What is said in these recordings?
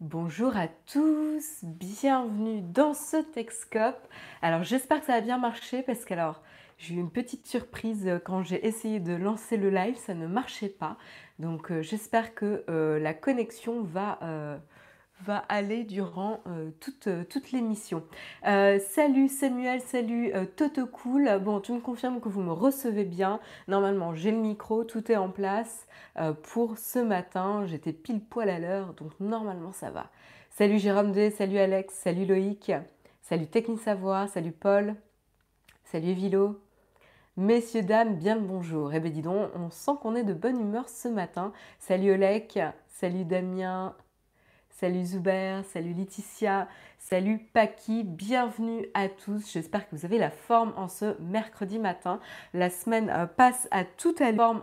Bonjour à tous, bienvenue dans ce Texcope. Alors j'espère que ça a bien marché parce que alors j'ai eu une petite surprise euh, quand j'ai essayé de lancer le live, ça ne marchait pas. Donc euh, j'espère que euh, la connexion va, va aller durant euh, toute, euh, toute l'émission. Euh, salut Samuel, salut Toto Cool. Bon, tu me confirmes que vous me recevez bien. Normalement, j'ai le micro, tout est en place pour ce matin. J'étais pile poil à l'heure, donc normalement ça va. Salut Jérôme D, salut Alex, salut Loïc, salut Techni Savoir, salut Paul, salut Vilo. Messieurs, dames, bien le bonjour. Eh bien dis donc, on sent qu'on est de bonne humeur ce matin. Salut Olek, salut Damien, Salut Zuber, salut Laetitia, salut Paki, bienvenue à tous. J'espère que vous avez la forme en ce mercredi matin. La semaine euh, passe à toute allure.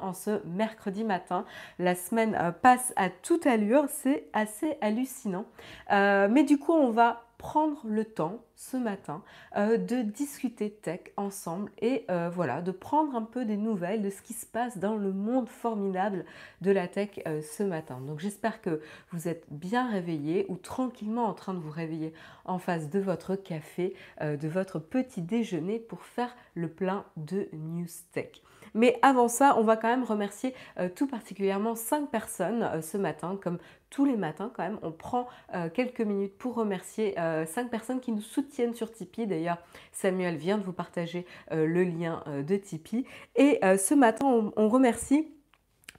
La semaine euh, passe à toute allure, c'est assez hallucinant. Euh, mais du coup, on va prendre le temps ce matin euh, de discuter tech ensemble et euh, voilà, de prendre un peu des nouvelles de ce qui se passe dans le monde formidable de la tech euh, ce matin. Donc j'espère que vous êtes bien réveillés ou tranquillement en train de vous réveiller en face de votre café, de votre petit déjeuner pour faire le plein de news tech. Mais avant ça, on va quand même remercier euh, tout particulièrement cinq personnes euh, ce matin, comme tous les matins quand même. On prend euh, quelques minutes pour remercier cinq personnes qui nous soutiennent sur Tipeee. D'ailleurs, Samuel vient de vous partager le lien de Tipeee. Et ce matin, on remercie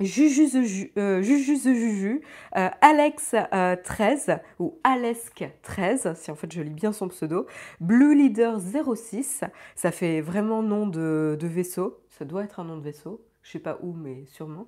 Juju the Ju- euh, Juju euh, Alex euh, 13 ou Alesk 13, si en fait je lis bien son pseudo, Blue Leader 06, ça fait vraiment nom de, de vaisseau, ça doit être un nom de vaisseau, je sais pas où mais sûrement.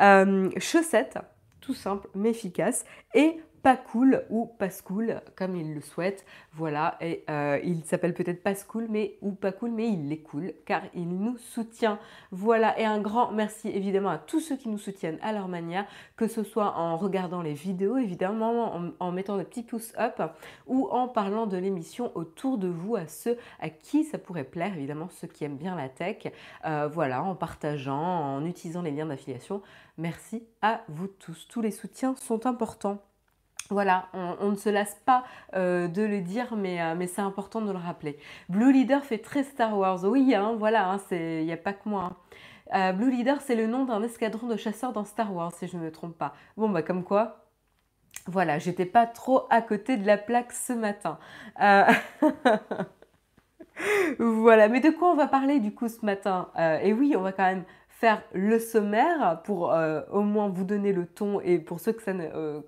Euh, Chaussette, tout simple mais efficace, et pas cool ou pas cool comme il le souhaite. Voilà, et euh, il s'appelle peut-être pas cool mais ou pas cool mais il est cool car il nous soutient. Voilà, et un grand merci évidemment à tous ceux qui nous soutiennent à leur manière, que ce soit en regardant les vidéos, évidemment en, mettant des petits pouces up ou en parlant de l'émission autour de vous à ceux à qui ça pourrait plaire, évidemment ceux qui aiment bien la tech. Euh, voilà, en partageant, en utilisant les liens d'affiliation. Merci à vous tous. Tous les soutiens sont importants. Voilà, on, ne se lasse pas euh, de le dire, mais, euh, mais c'est important de le rappeler. Blue Leader fait très Star Wars. Oui, hein, voilà, hein, il n'y a pas que moi. hein. Euh, Blue Leader, c'est le nom d'un escadron de chasseurs dans Star Wars, si je ne me trompe pas. Bon, bah comme quoi, voilà, j'étais pas trop à côté de la plaque ce matin. Voilà, mais de quoi on va parler du coup ce matin? Et oui, on va quand même faire le sommaire pour au moins vous donner le ton et pour ceux que ça ne,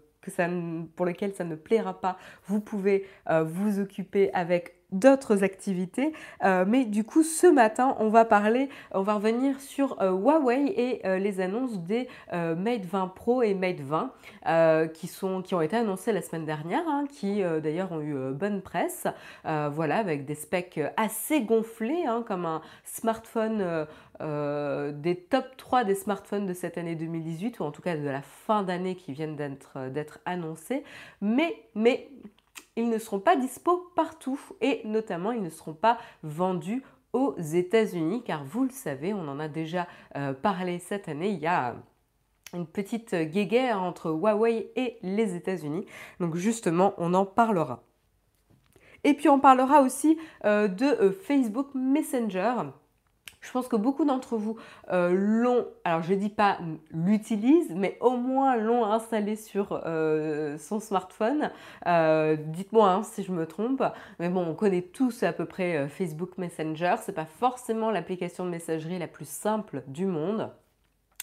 pour lesquels ça ne plaira pas, vous pouvez euh, vous occuper avec d'autres activités. Euh, mais du coup, ce matin, on va parler, on va revenir sur euh, Huawei et euh, les annonces des Mate 20 Pro et Mate 20 euh, qui, sont, qui ont été annoncées la semaine dernière, hein, qui d'ailleurs ont eu bonne presse. Voilà, avec des specs assez gonflés, hein, comme un smartphone des top 3 des smartphones de cette année 2018, ou en tout cas de la fin d'année qui viennent d'être annoncés. Mais, mais ils ne seront pas dispo partout, et notamment ils ne seront pas vendus aux États-Unis, car vous le savez, on en a déjà euh, parlé cette année, il y a une petite guéguerre entre Huawei et les États-Unis. Donc justement, on en parlera. Et puis on parlera aussi euh, de euh, Facebook Messenger. Je pense que beaucoup d'entre vous euh, l'ont, alors je ne dis pas l'utilisent, mais au moins l'ont installé sur euh, son smartphone. Euh, Dites-moi hein, si je me trompe. Mais bon, on connaît tous à peu près Facebook Messenger. C'est pas forcément l'application de messagerie la plus simple du monde.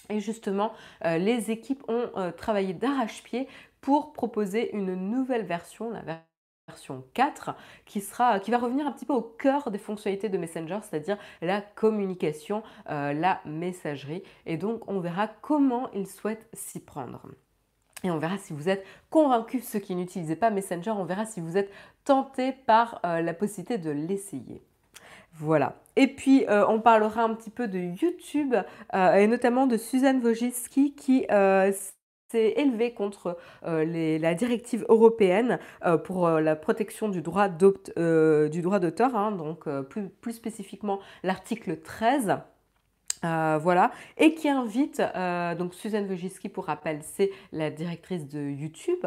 Et justement, les équipes ont travaillé d'arrache-pied pour proposer une nouvelle version, version 4, qui, va revenir un petit peu au cœur des fonctionnalités de Messenger, c'est-à-dire la communication, euh, la messagerie. Et donc, on verra comment ils souhaitent s'y prendre. Et on verra si vous êtes convaincus, ceux qui n'utilisaient pas Messenger, on verra si vous êtes tentés par euh, la possibilité de l'essayer. Voilà. Et puis, euh, on parlera un petit peu de YouTube et notamment de Suzanne Wojcicki qui s'est élevée contre euh, la directive européenne euh, pour euh, la protection du droit d'auteur, hein, donc plus, spécifiquement l'article 13 Euh, voilà, et qui invite, donc Suzanne Wojcicki pour rappel, c'est la directrice de YouTube,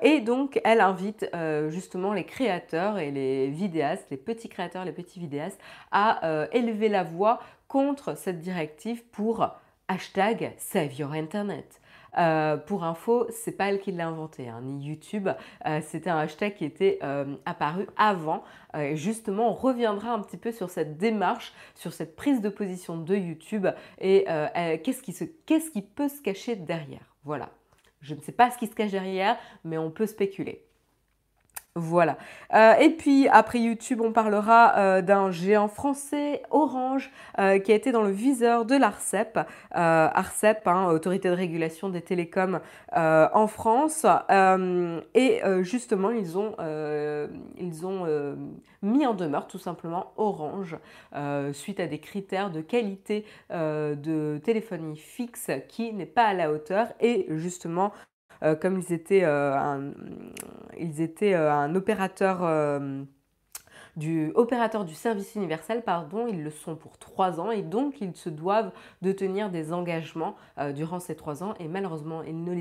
et donc elle invite justement les créateurs et les vidéastes, les petits créateurs, les petits vidéastes, à élever la voix contre cette directive pour hashtag Save Your Internet. Euh, pour info, c'est pas elle qui l'a inventé, hein, ni YouTube. Euh, c'était un hashtag qui était euh, apparu avant. justement, on reviendra un petit peu sur cette démarche, sur cette prise de position de YouTube et qu'est-ce qui peut se cacher derrière. Voilà. Je ne sais pas ce qui se cache derrière, mais on peut spéculer. Voilà. Euh, et puis après YouTube, on parlera euh, d'un géant français, Orange, euh, qui a été dans le viseur de l'ARCEP. ARCEP, hein, Autorité de régulation des télécoms en France. et justement, ils ont, ils ont mis en demeure tout simplement Orange suite à des critères de qualité de téléphonie fixe qui n'est pas à la hauteur et justement euh, comme ils étaient, euh, un, ils étaient euh, un opérateur du service universel, pardon, ils le sont pour trois ans et donc ils se doivent de tenir des engagements durant ces trois ans et malheureusement ils ne,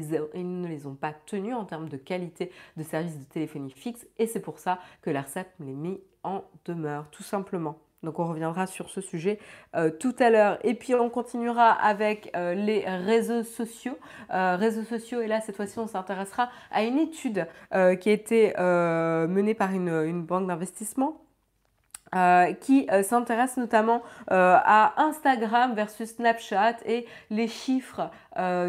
les, ont pas tenus en termes de qualité de service de téléphonie fixe et c'est pour ça que l'ARCEP les met en demeure tout simplement. Donc on reviendra sur ce sujet euh, tout à l'heure. Et puis on continuera avec euh, les réseaux sociaux. Euh, réseaux sociaux, et là cette fois-ci on s'intéressera à une étude qui a été menée par une banque d'investissement euh, qui euh, s'intéresse notamment euh, à Instagram versus Snapchat et les chiffres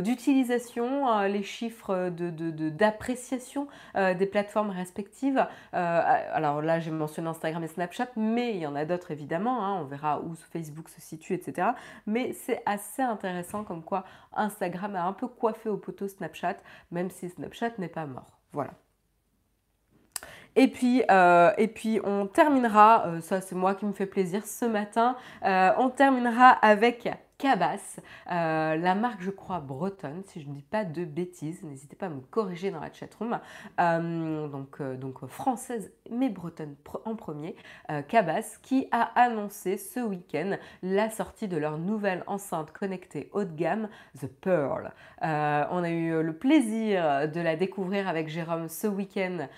d'utilisation, les chiffres d'appréciation de, des plateformes respectives. alors là, j'ai mentionné Instagram et Snapchat, mais il y en a d'autres évidemment. Hein, on verra où Facebook se situe, etc. Mais c'est assez intéressant comme quoi Instagram a un peu coiffé au poteau Snapchat, même si Snapchat n'est pas mort. Voilà. Et puis, euh, et puis on terminera, euh, ça c'est moi qui me fait plaisir ce matin, euh, on terminera avec Cabas, euh, la marque je crois bretonne, si je ne dis pas de bêtises, n'hésitez pas à me corriger dans la chatroom, euh, donc, euh, donc française mais bretonne en premier, Cabas qui a annoncé ce week-end la sortie de leur nouvelle enceinte connectée haut de gamme, The Pearl. on a eu le plaisir de la découvrir avec Jérôme ce week-end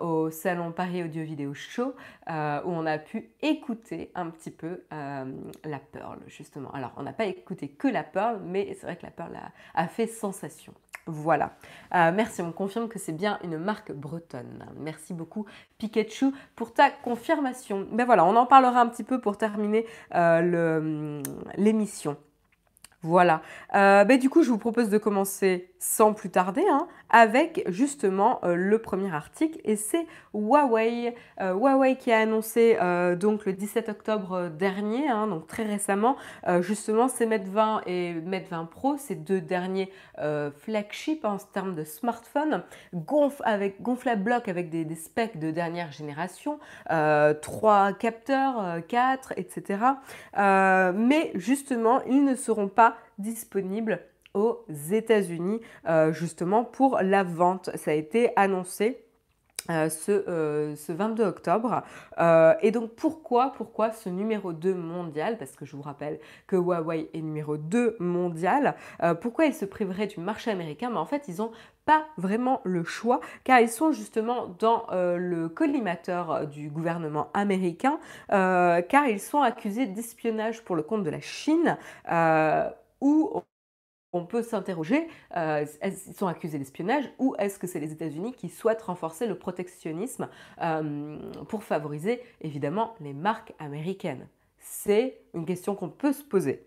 au salon Paris Audio Vidéo Show, où on a pu écouter un petit peu la Pearl justement. Alors on n'a pas écouter que la Pearl, mais c'est vrai que la Pearl a, fait sensation. Voilà. Euh, merci, on confirme que c'est bien une marque bretonne. Merci beaucoup Pikachu pour ta confirmation. Ben voilà, on en parlera un petit peu pour terminer euh, l'émission. Voilà. Euh, ben du coup, je vous propose de commencer sans plus tarder hein, avec justement euh, le premier article et c'est Huawei. Euh, Huawei qui a annoncé donc le 17 octobre dernier, hein, donc très récemment, justement ces Mate 20 et Mate 20 Pro, ces deux derniers flagships en termes de smartphone, gonf avec gonflable bloc avec des, specs de dernière génération, trois capteurs, quatre, etc. mais justement, ils ne seront pas disponible aux États-Unis euh, justement pour la vente. Ça a été annoncé. Euh, ce, 22 euh, octobre. et donc pourquoi, pourquoi ce numéro 2 mondial? Parce que je vous rappelle que Huawei est numéro 2 mondial. pourquoi ils se priveraient du marché américain? Mais en fait, ils n'ont pas vraiment le choix car ils sont justement dans le collimateur du gouvernement américain car ils sont accusés d'espionnage pour le compte de la Chine où on peut s'interroger, euh, ils sont accusés d'espionnage ou est-ce que c'est les États-Unis qui souhaitent renforcer le protectionnisme euh, pour favoriser évidemment les marques américaines? C'est une question qu'on peut se poser.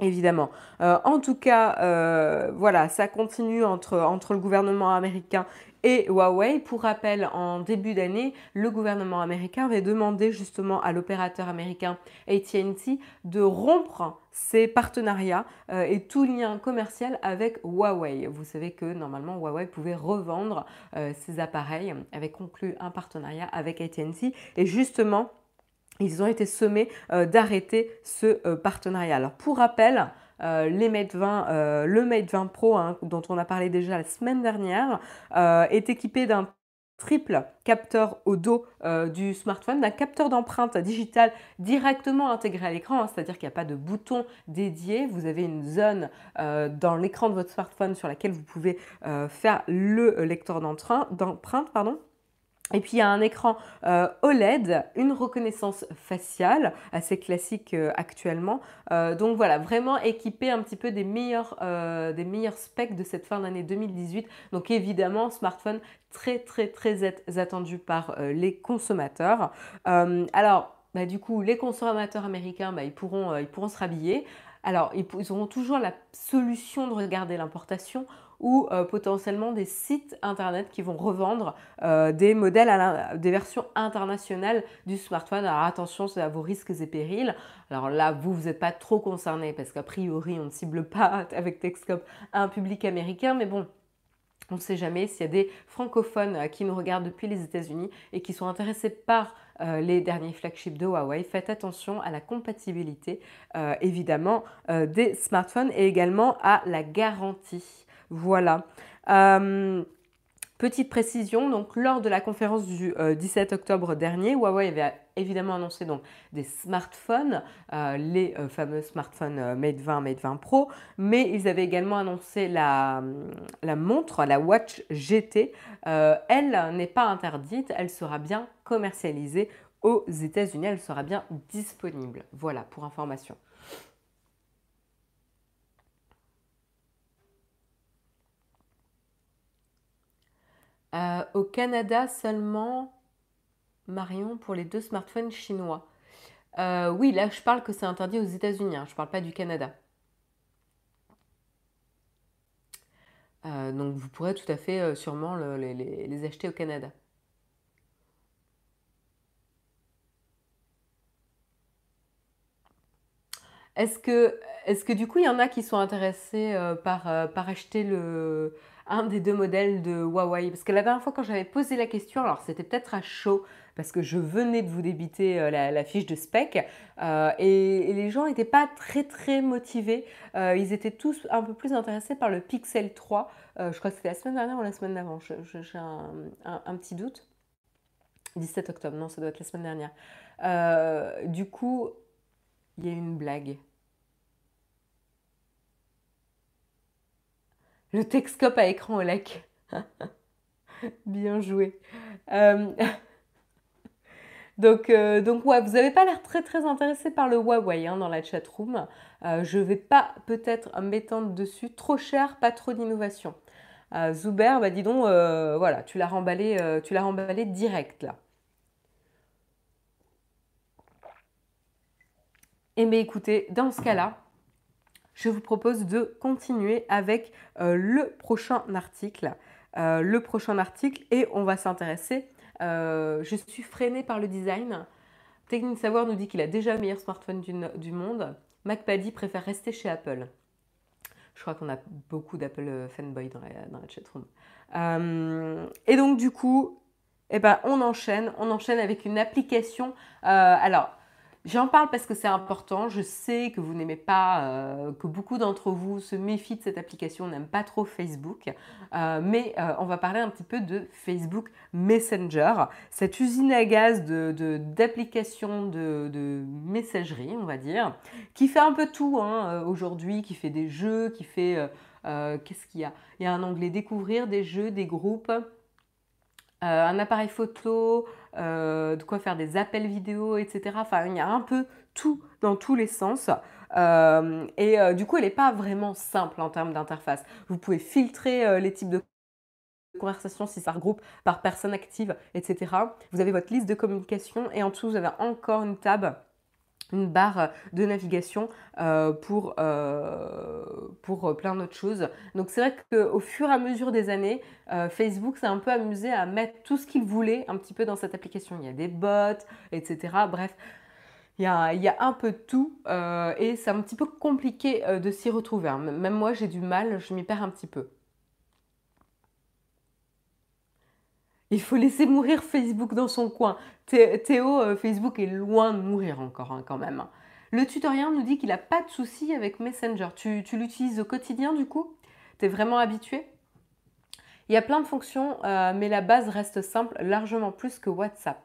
Évidemment. Euh, en tout cas, voilà, ça continue entre, entre le gouvernement américain et Huawei. Pour rappel, en début d'année, le gouvernement américain avait demandé justement à l'opérateur américain ATT de rompre ses partenariats euh, et tout lien commercial avec Huawei. Vous savez que normalement Huawei pouvait revendre euh, ses appareils, avait conclu un partenariat avec AT&T et justement ils ont été sommés euh, d'arrêter ce partenariat. Alors pour rappel, euh, Mate 20, euh, le Mate 20 Pro, hein, dont on a parlé déjà la semaine dernière, euh, est équipé d'un triple capteur au dos euh, du smartphone, d'un capteur d'empreinte digitale directement intégré à l'écran, hein, c'est-à-dire qu'il n'y a pas de bouton dédié, vous avez une zone euh, dans l'écran de votre smartphone sur laquelle vous pouvez euh, faire le lecteur d'empreinte. pardon. Et puis il y a un écran euh, OLED, une reconnaissance faciale assez classique euh, actuellement. Euh, donc voilà, vraiment équipé un petit peu des meilleurs, des meilleurs specs de cette fin d'année 2018. Donc évidemment, smartphone très très très attendu par les consommateurs. alors, bah, du coup, les consommateurs américains, bah, ils, pourront, ils pourront se rhabiller. Alors, ils auront toujours la solution de regarder l'importation ou euh, potentiellement des sites internet qui vont revendre euh, des modèles, des versions internationales du smartphone. Alors attention, à vos risques et périls. Alors là, vous, vous n'êtes pas trop concerné parce qu'a priori, on ne cible pas avec Texcope un public américain, mais bon, on ne sait jamais s'il y a des francophones euh, qui nous regardent depuis les États-Unis et qui sont intéressés par les derniers flagships de Huawei. Faites attention à la compatibilité, évidemment, des smartphones et également à la garantie. Voilà. Euh, petite précision, donc lors de la conférence du 17 euh, octobre dernier, Huawei avait évidemment annoncé donc des smartphones, euh, les fameux smartphones Mate 20, Mate 20 Pro, mais ils avaient également annoncé la, la montre, la Watch GT. elle n'est pas interdite, elle sera bien commercialisée aux États-Unis, elle sera bien disponible. Voilà pour information. Euh, au Canada seulement, Marion, pour les deux smartphones chinois. Euh, oui, là, je parle que c'est interdit aux États-Unis, hein, je ne parle pas du Canada. Euh, donc, vous pourrez tout à fait sûrement les, acheter au Canada. Est-ce que, du coup, il y en a qui sont intéressés par acheter le, un des deux modèles de Huawei Parce que la dernière fois quand j'avais posé la question, alors c'était peut-être à chaud, parce que je venais de vous débiter euh, la, fiche de spec, euh, et, les gens n'étaient pas très très motivés. Euh, ils étaient tous un peu plus intéressés par le Pixel 3. je crois que c'était la semaine dernière ou la semaine d'avant, j'ai un, petit doute. 17 octobre, non, ça doit être la semaine dernière. du coup, il y a une blague. Le Texcope à écran OLED. Bien joué. Euh, donc, euh, donc ouais, vous n'avez pas l'air très très intéressé par le Huawei hein, dans la chatroom. Euh, je vais pas peut-être m'étendre dessus. Trop cher, pas trop d'innovation. Zuber, bah dis donc, voilà, tu l'as remballé, tu l'as remballé direct là. Eh bien écoutez, dans ce cas-là, je vous propose de continuer avec euh, le prochain article. Euh, le prochain article et on va s'intéresser. Euh, je suis freinée par le design. Technique Savoir nous dit qu'il a déjà le meilleur smartphone du, monde. MacPaddy préfère rester chez Apple. Je crois qu'on a beaucoup d'Apple fanboy dans la, dans la chatroom. et donc du coup, eh ben, on enchaîne. On enchaîne avec une application. alors, J'en parle parce que c'est important. Je sais que vous n'aimez pas, euh, que beaucoup d'entre vous se méfient de cette application, n'aiment pas trop Facebook. Euh, mais euh, on va parler un petit peu de Facebook Messenger, cette usine à gaz d'applications de, messagerie, on va dire, qui fait un peu tout hein, aujourd'hui, qui fait des jeux, qui fait... Qu'est-ce qu'il y a? Il y a un onglet découvrir, des jeux, des groupes. Un appareil photo, euh, de quoi faire des appels vidéo, etc. Enfin, il y a un peu tout dans tous les sens. Euh, et euh, du coup, elle n'est pas vraiment simple en termes d'interface. Vous pouvez filtrer les types de conversations si ça regroupe par personne active, etc. Vous avez votre liste de communication et en dessous, vous avez encore une tab une barre de navigation euh, pour, euh, pour plein d'autres choses. Donc c'est vrai qu'au fur et à mesure des années, euh, Facebook s'est un peu amusé à mettre tout ce qu'il voulait un petit peu dans cette application. Il y a des bots, etc. Bref, il y a, il y a un peu de tout et c'est un petit peu compliqué de s'y retrouver. Hein. Même moi, j'ai du mal, je m'y perds un petit peu. Il faut laisser mourir Facebook dans son coin. Théo, euh, Facebook est loin de mourir encore hein, quand même. Le tutoriel nous dit qu'il n'a pas de souci avec Messenger. Tu, l'utilises au quotidien du coup? Tu es vraiment habitué? Il y a plein de fonctions, mais la base reste simple, largement plus que WhatsApp.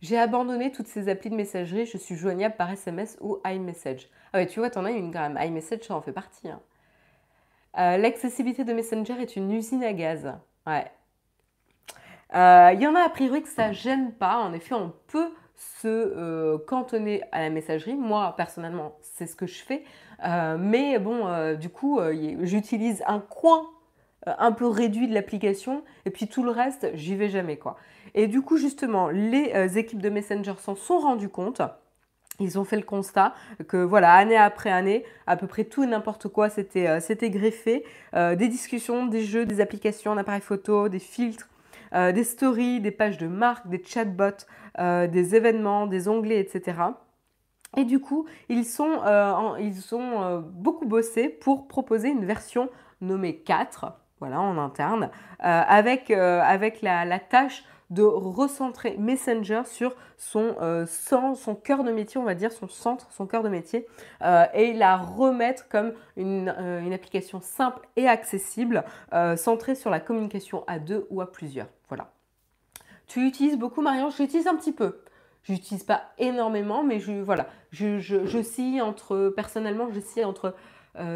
J'ai abandonné toutes ces applis de messagerie, je suis joignable par SMS ou iMessage. Ah ouais, tu vois, t'en as une même. iMessage, ça en fait partie. Hein. L'accessibilité de Messenger est une usine à gaz. Ouais. Il y en a a priori que ça gêne pas. En effet, on peut se euh, cantonner à la messagerie. Moi, personnellement, c'est ce que je fais. Euh, mais bon, euh, du coup, j'utilise un coin un peu réduit de l'application et puis tout le reste, j'y vais jamais quoi. Et du coup, justement, les équipes de Messenger s'en sont rendues compte. Ils ont fait le constat que voilà, année après année, à peu près tout et n'importe quoi c'était greffé. des discussions, des jeux, des applications, d'appareils photo, des filtres, euh, des stories, des pages de marque, des chatbots, euh, des événements, des onglets, etc. Et du coup, ils, sont, euh, ont beaucoup bossé pour proposer une version nommée 4, voilà, en interne, avec, la tâche de recentrer Messenger sur son, euh, son cœur de métier, on va dire, son centre, son cœur de métier, euh, et la remettre comme une, euh, application simple et accessible, centrée sur la communication à deux ou à plusieurs. Voilà. Tu utilises beaucoup Marion? Je l'utilise un petit peu. Je n'utilise pas énormément, mais je, voilà, je, je, je scie entre, personnellement, je scie entre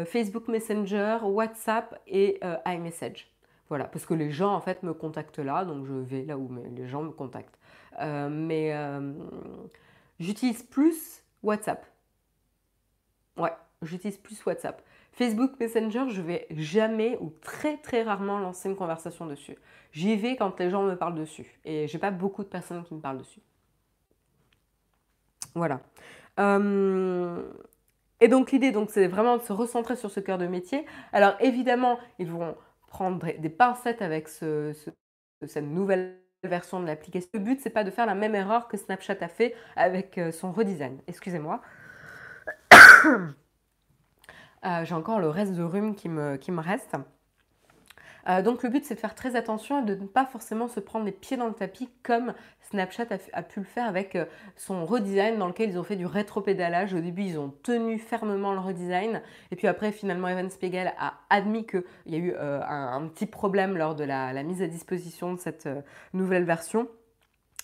Facebook Messenger, WhatsApp et iMessage. Voilà, parce que les gens en fait me contactent là, donc je vais là où les gens me contactent. Euh, mais euh, j'utilise plus WhatsApp. Ouais, j'utilise plus WhatsApp. Facebook Messenger, je vais jamais ou très très rarement lancer une conversation dessus. J'y vais quand les gens me parlent dessus. Et j'ai pas beaucoup de personnes qui me parlent dessus. Voilà. Euh, et donc l'idée, donc, c'est vraiment de se recentrer sur ce cœur de métier. Alors évidemment, ils vont prendre des pincettes avec cette nouvelle version de l'application. Le but, c'est pas de faire la même erreur que Snapchat a fait avec euh, son redesign. Excusez-moi. Euh, j'ai encore le reste de rhume qui me, qui me reste. Euh, donc le but c'est de faire très attention et de ne pas forcément se prendre les pieds dans le tapis comme Snapchat a, pu le faire avec euh, son redesign dans lequel ils ont fait du rétropédalage. Au début ils ont tenu fermement le redesign et puis après finalement Evan Spiegel a admis qu'il y a eu euh, un, petit problème lors de la, mise à disposition de cette nouvelle version.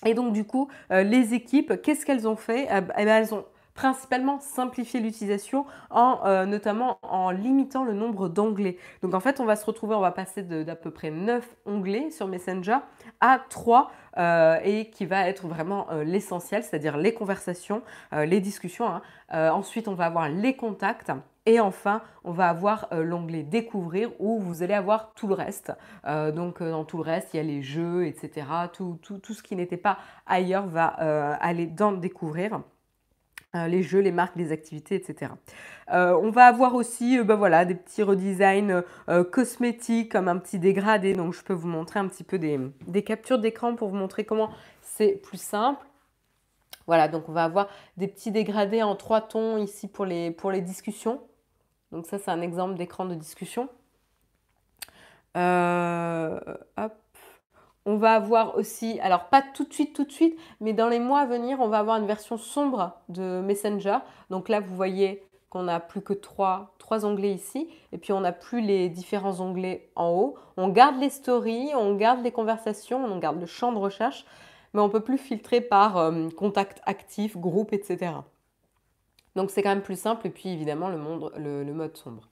Et donc du coup, les équipes, qu'est-ce qu'elles ont fait? Eh ben, Elles ont principalement simplifier l'utilisation en euh, notamment en limitant le nombre d'onglets. Donc en fait, on va se retrouver, on va passer d'à peu près 9 onglets sur Messenger à 3 euh, et qui va être vraiment euh, l'essentiel, c'est-à-dire les conversations, les discussions. Hein. ensuite, on va avoir les contacts. Et enfin, on va avoir l'onglet découvrir où vous allez avoir tout le reste. donc dans tout le reste, il y a les jeux, etc. Tout, tout, tout ce qui n'était pas ailleurs va aller dans découvrir. Euh, les jeux, les marques, les activités, etc. Euh, on va avoir aussi euh, bah voilà, des petits redesigns cosmétiques comme un petit dégradé. Donc je peux vous montrer un petit peu des, captures d'écran pour vous montrer comment c'est plus simple. Voilà, donc on va avoir des petits dégradés en trois tons ici pour les, pour les discussions. Donc ça, c'est un exemple d'écran de discussion. hop. On va avoir aussi, alors pas tout de suite, tout de suite, mais dans les mois à venir, on va avoir une version sombre de Messenger. Donc là, vous voyez qu'on n'a plus que trois, trois onglets ici, et puis on n'a plus les différents onglets en haut. On garde les stories, on garde les conversations, on garde le champ de recherche, mais on ne peut plus filtrer par euh, contact actif, groupe, etc. Donc c'est quand même plus simple, et puis évidemment le, le mode sombre.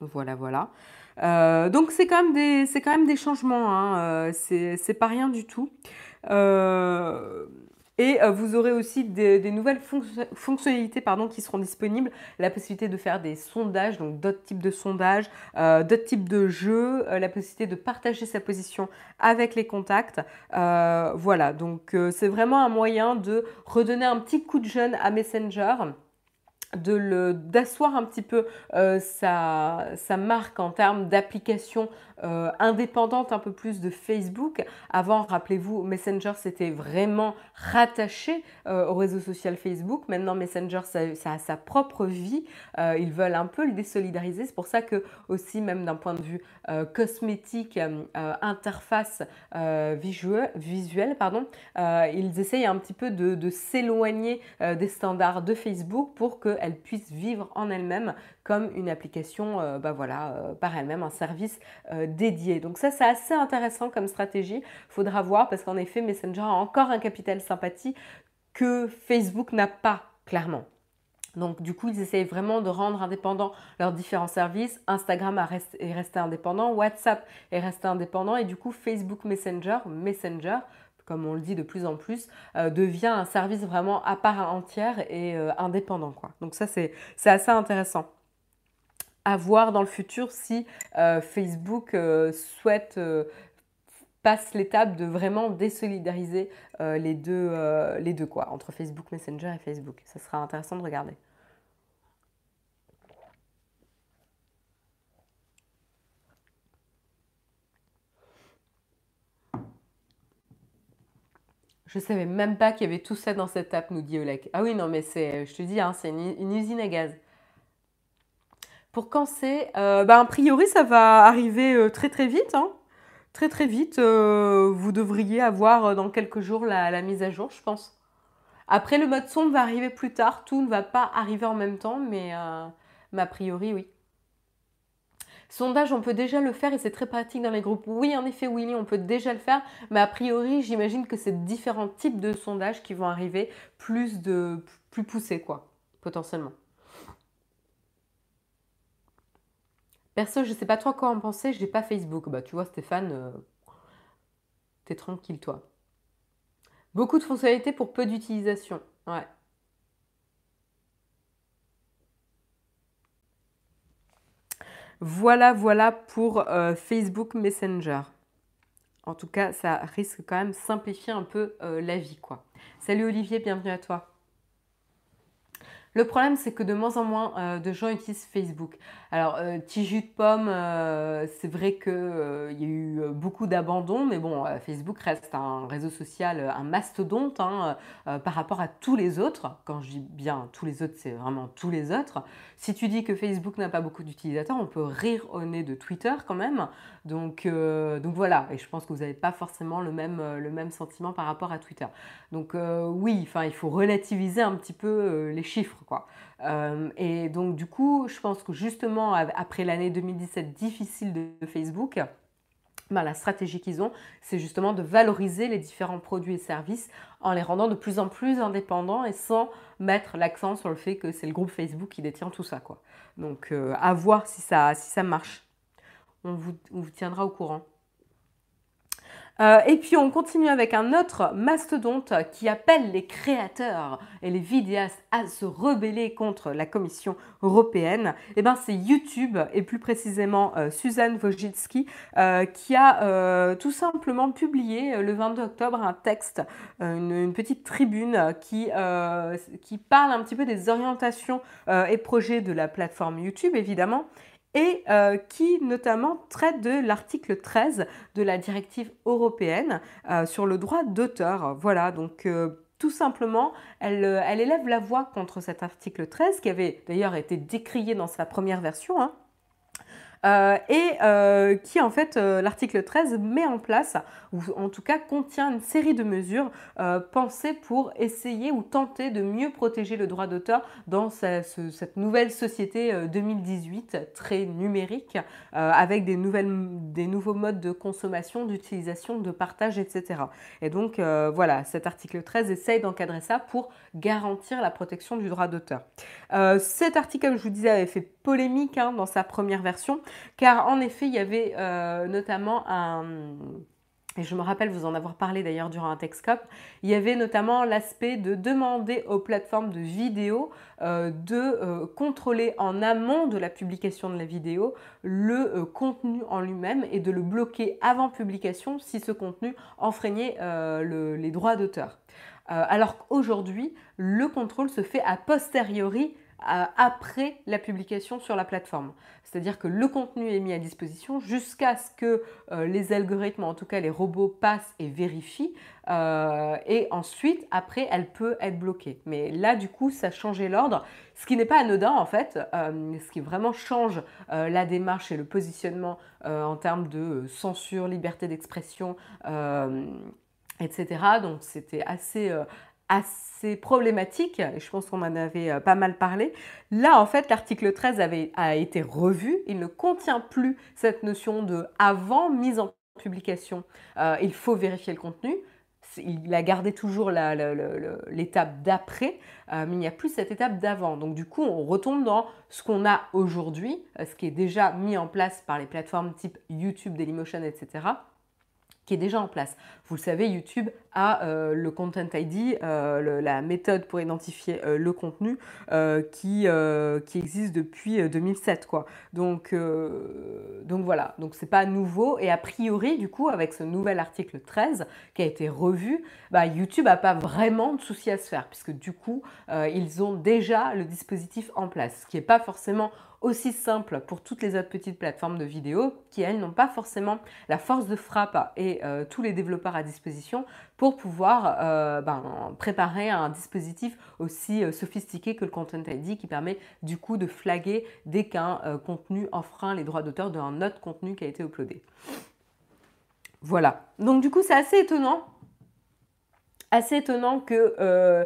Voilà, voilà. Euh, donc c'est quand, même des, quand même des changements, hein. euh, c'est pas rien du tout. Euh, et vous aurez aussi des, nouvelles fonctionnalités pardon, qui seront disponibles. La possibilité de faire des sondages, donc d'autres types de sondages, d'autres types de jeux, la possibilité de partager sa position avec les contacts. voilà, donc c'est vraiment un moyen de redonner un petit coup de jeune à Messenger d'asseoir un petit peu euh, sa, marque en termes d'application euh, indépendante un peu plus de Facebook. Avant, rappelez-vous, Messenger c'était vraiment rattaché euh, au réseau social Facebook. Maintenant, Messenger ça, a sa propre vie. Ils veulent un peu le désolidariser. C'est pour ça que aussi, même d'un point de vue cosmétique, interface visuelle, visuel, pardon, ils essayent un petit peu de, de s'éloigner des standards de Facebook pour que qu'elle puisse vivre en elle-même comme une application bah voilà, par elle-même, un service dédié. Donc ça, c'est assez intéressant comme stratégie. Faudra voir parce qu'en effet, Messenger a encore un capital sympathie que Facebook n'a pas, clairement. Donc du coup, ils essayent vraiment de rendre indépendants leurs différents services. Instagram est resté indépendant, WhatsApp est resté indépendant et du coup, Facebook Messenger, Messenger, comme on le dit de plus en plus, euh, devient un service vraiment à part entière et euh, indépendant. Donc ça, c'est assez intéressant. À voir dans le futur si euh, Facebook souhaite passe l'étape de vraiment désolidariser les, deux, les deux, quoi, entre Facebook Messenger et Facebook. Ça sera intéressant de regarder. Je savais même pas qu'il y avait tout ça dans cette app, nous dit Olek. Ah oui, non, mais c'est, je te dis, hein, c'est une, usine à gaz. Pour quand c'est euh, bah, A priori, ça va arriver très très vite. Hein très très vite, euh, vous devriez avoir euh, dans quelques jours la, mise à jour, je pense. Après, le mode sombre va arriver plus tard. Tout ne va pas arriver en même temps, mais, euh, a priori, oui. Sondage, on peut déjà le faire et c'est très pratique dans les groupes. Oui, en effet, Willy, on peut déjà le faire, mais a priori, j'imagine que c'est différents types de sondages qui vont arriver plus, de, plus poussés, quoi, potentiellement. Perso, je sais pas trop quoi en penser, j'ai pas Facebook. Bah, tu vois, Stéphane, euh, t'es tranquille, toi. Beaucoup de fonctionnalités pour peu d'utilisation. Ouais. Voilà, voilà pour euh, Facebook Messenger. En tout cas, ça risque quand même simplifier un peu euh, la vie, quoi. Salut Olivier, bienvenue à toi. Le problème, c'est que de moins en moins euh, de gens utilisent Facebook. Alors, euh, de pomme, euh, c'est vrai qu'il y a eu beaucoup d'abandon, mais bon, Facebook reste un réseau social, un mastodonte hein, par rapport à tous les autres. Quand je dis bien tous les autres, c'est vraiment tous les autres. Si tu dis que Facebook n'a pas beaucoup d'utilisateurs, on peut rire au nez de Twitter quand même. Donc, voilà, et je pense que vous n'avez pas forcément le même, le même sentiment par rapport à Twitter. Donc oui, il faut relativiser un petit peu les chiffres. Euh, et donc du coup, je pense que justement, après l'année 2017 difficile de Facebook, ben, la stratégie qu'ils ont, c'est justement de valoriser les différents produits et services en les rendant de plus en plus indépendants et sans mettre l'accent sur le fait que c'est le groupe Facebook qui détient tout ça. Quoi. Donc euh, à voir si ça, si ça marche. on vous tiendra au courant. Euh, et puis on continue avec un autre mastodonte qui appelle les créateurs et les vidéastes à se rebeller contre la Commission européenne. Et eh ben c'est YouTube et plus précisément euh, Suzanne Wojcicki euh, qui a tout simplement publié le 22 octobre un texte, une, petite tribune qui, qui parle un petit peu des orientations et projets de la plateforme YouTube évidemment et euh, qui notamment traite de l'article 13 de la directive européenne euh, sur le droit d'auteur. Voilà, donc euh, tout simplement, elle, élève la voix contre cet article 13 qui avait d'ailleurs été décrié dans sa première version. Hein. Euh, et euh, qui en fait euh, l'article 13 met en place, ou en tout cas contient une série de mesures pensées pour essayer ou tenter de mieux protéger le droit d'auteur dans cette nouvelle société 2018 très numérique, avec des, nouvelles, des nouveaux modes de consommation, d'utilisation, de partage, etc. Et donc voilà, cet article 13 essaye d'encadrer ça pour garantir la protection du droit d'auteur. cet article, comme je vous disais, avait fait polémique hein, dans sa première version, car en effet, il y avait euh, notamment un... Et je me rappelle vous en avoir parlé d'ailleurs durant un Texcop, il y avait notamment l'aspect de demander aux plateformes de vidéo euh, de euh, contrôler en amont de la publication de la vidéo le contenu en lui-même et de le bloquer avant publication si ce contenu enfreignait les droits d'auteur. alors qu'aujourd'hui, le contrôle se fait a posteriori après la publication sur la plateforme. C'est-à-dire que le contenu est mis à disposition jusqu'à ce que euh, les algorithmes, en tout cas les robots, passent et vérifient. Euh, et ensuite, après, elle peut être bloquée. Mais là, du coup, ça changeait l'ordre, ce qui n'est pas anodin en fait, euh, ce qui vraiment change la démarche et le positionnement en termes de censure, liberté d'expression, etc. Donc c'était assez assez problématique, et je pense qu'on en avait euh, pas mal parlé. Là, en fait, l'article 13 avait, a été revu. Il ne contient plus cette notion de avant mise en publication, euh, il faut vérifier le contenu. Il a gardé toujours l'étape d'après, euh, mais il n'y a plus cette étape d'avant. Donc du coup, on retombe dans ce qu'on a aujourd'hui, ce qui est déjà mis en place par les plateformes type YouTube, Dailymotion, etc qui est déjà en place. Vous le savez, YouTube a euh, le Content ID, euh, la méthode pour identifier euh, le contenu qui, qui existe depuis 2007. Quoi. Donc, donc voilà, donc c'est pas nouveau. Et a priori, du coup, avec ce nouvel article 13 qui a été revu, bah, YouTube n'a pas vraiment de souci à se faire, puisque du coup, ils ont déjà le dispositif en place, ce qui n'est pas forcément aussi simple pour toutes les autres petites plateformes de vidéo qui, elles, n'ont pas forcément la force de frappe et euh, tous les développeurs à disposition pour pouvoir euh, ben, préparer un dispositif aussi euh, sophistiqué que le Content ID qui permet du coup de flaguer dès qu'un contenu enfreint les droits d'auteur d'un autre contenu qui a été uploadé. Voilà. Donc du coup, c'est assez étonnant assez étonnant que euh,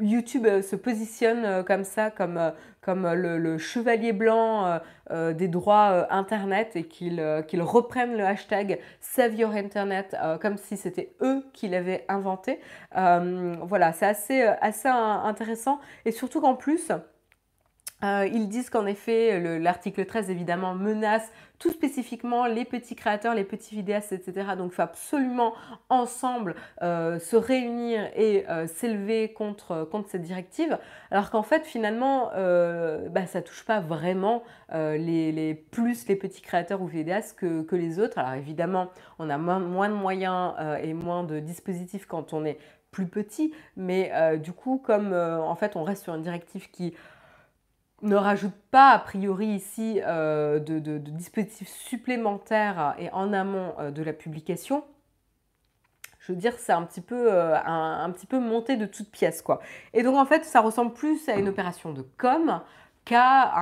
YouTube euh, se positionne euh, comme ça, comme, comme le, chevalier blanc des droits Internet et qu'ils reprennent le hashtag Save Your Internet comme si c'était eux qui l'avaient inventé. voilà, c'est assez, assez intéressant et surtout qu'en plus, euh, ils disent qu'en effet, l'article 13 évidemment menace tout spécifiquement les petits créateurs, les petits vidéastes, etc. Donc il faut absolument ensemble euh, se réunir et euh, s'élever contre, contre cette directive. Alors qu'en fait, finalement, bah, ça ne touche pas vraiment les, plus les petits créateurs ou vidéastes que, que, les autres. Alors évidemment, on a moins, moins de moyens et moins de dispositifs quand on est plus petit. Mais du coup, comme en fait on reste sur une directive qui ne rajoute pas a priori ici euh, de, dispositifs supplémentaires et en amont euh, de la publication. Je veux dire, c'est un petit peu euh, un, petit peu monté de toutes pièces quoi. Et donc en fait, ça ressemble plus à une opération de com qu'à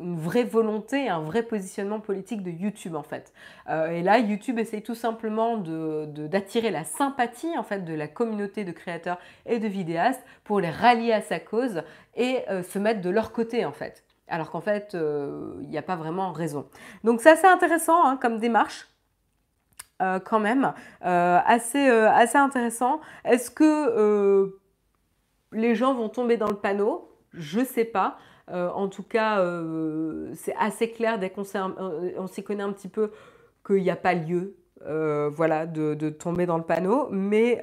une vraie volonté, un vrai positionnement politique de YouTube en fait. Euh, et là, YouTube essaye tout simplement d'attirer la sympathie en fait de la communauté de créateurs et de vidéastes pour les rallier à sa cause et euh, se mettre de leur côté en fait. Alors qu'en fait, euh, il n'y a pas vraiment raison. Donc c'est assez intéressant hein, comme démarche. quand même, assez, assez intéressant. Est-ce que les gens vont tomber dans le panneau? Je sais pas. Euh, en tout cas, euh, c'est assez clair dès qu'on euh, s'y connaît un petit peu qu'il n'y a pas lieu de, tomber dans le panneau. Mais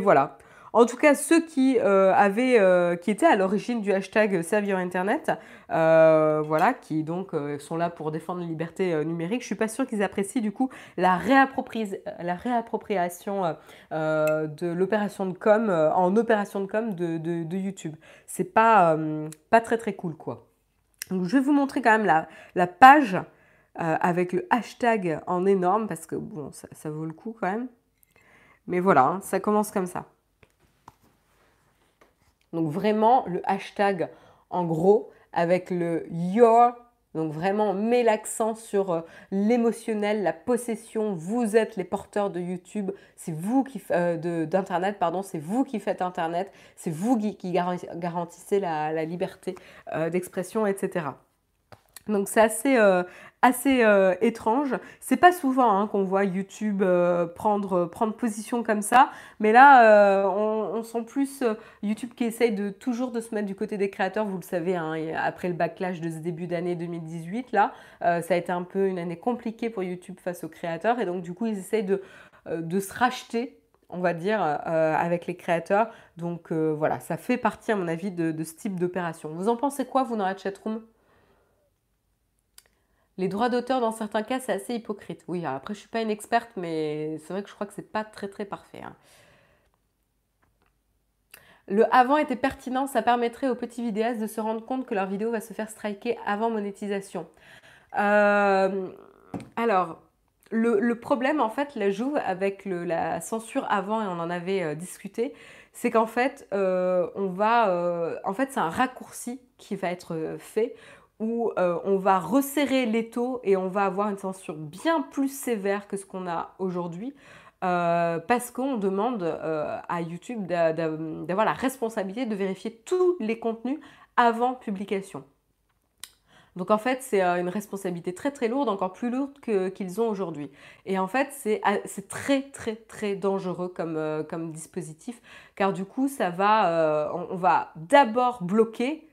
voilà. En tout cas, ceux qui, euh, euh, qui étaient à l'origine du hashtag Your Internet, euh, voilà, qui donc sont là pour défendre la liberté numérique, je suis pas sûre qu'ils apprécient du coup la, réappropriation de l'opération de com en opération de com de, YouTube. C'est pas, pas très cool quoi. Je vais vous montrer quand même la, la page avec le hashtag en énorme parce que bon, ça, vaut le coup quand même. Mais voilà, hein, ça commence comme ça. Donc vraiment le hashtag en gros avec le your. Donc vraiment met l'accent sur euh, l'émotionnel, la possession. Vous êtes les porteurs de YouTube, c'est vous qui euh, d'internet pardon, c'est vous qui faites internet, c'est vous qui, garantissez la, liberté euh, d'expression, etc. Donc c'est assez, assez euh, étrange. C'est pas souvent hein, qu'on voit YouTube euh, prendre, position comme ça, mais là, euh, on, sent plus YouTube qui essaye de toujours de se mettre du côté des créateurs. Vous le savez, hein, après le backlash de ce début d'année 2018, là, ça a été un peu une année compliquée pour YouTube face aux créateurs, et donc du coup, ils essayent de, de se racheter on va dire, avec les créateurs. Donc voilà, ça fait partie, à mon avis, de, de ce type d'opération. Vous en pensez quoi, vous, dans la chatroom? Les droits d'auteur, dans certains cas, c'est assez hypocrite. Oui, après, je ne suis pas une experte, mais c'est vrai que je crois que c'est pas très très parfait. Hein. Le avant était pertinent, ça permettrait aux petits vidéastes de se rendre compte que leur vidéo va se faire striker avant monétisation. Euh, alors, le, problème, en fait, la joue avec la censure avant, et on en avait euh, discuté, c'est qu'en fait, euh, on va, en fait, c'est un raccourci qui va être fait où euh, on va resserrer l'étau et on va avoir une censure bien plus sévère que ce qu'on a aujourd'hui. parce qu'on demande à YouTube d'avoir la responsabilité de vérifier tous les contenus avant publication. Donc en fait, c'est une responsabilité très très lourde, encore plus lourde qu'ils ont aujourd'hui. Et en fait, c'est très très très dangereux comme, comme dispositif, car du coup, ça va, on, va d'abord bloquer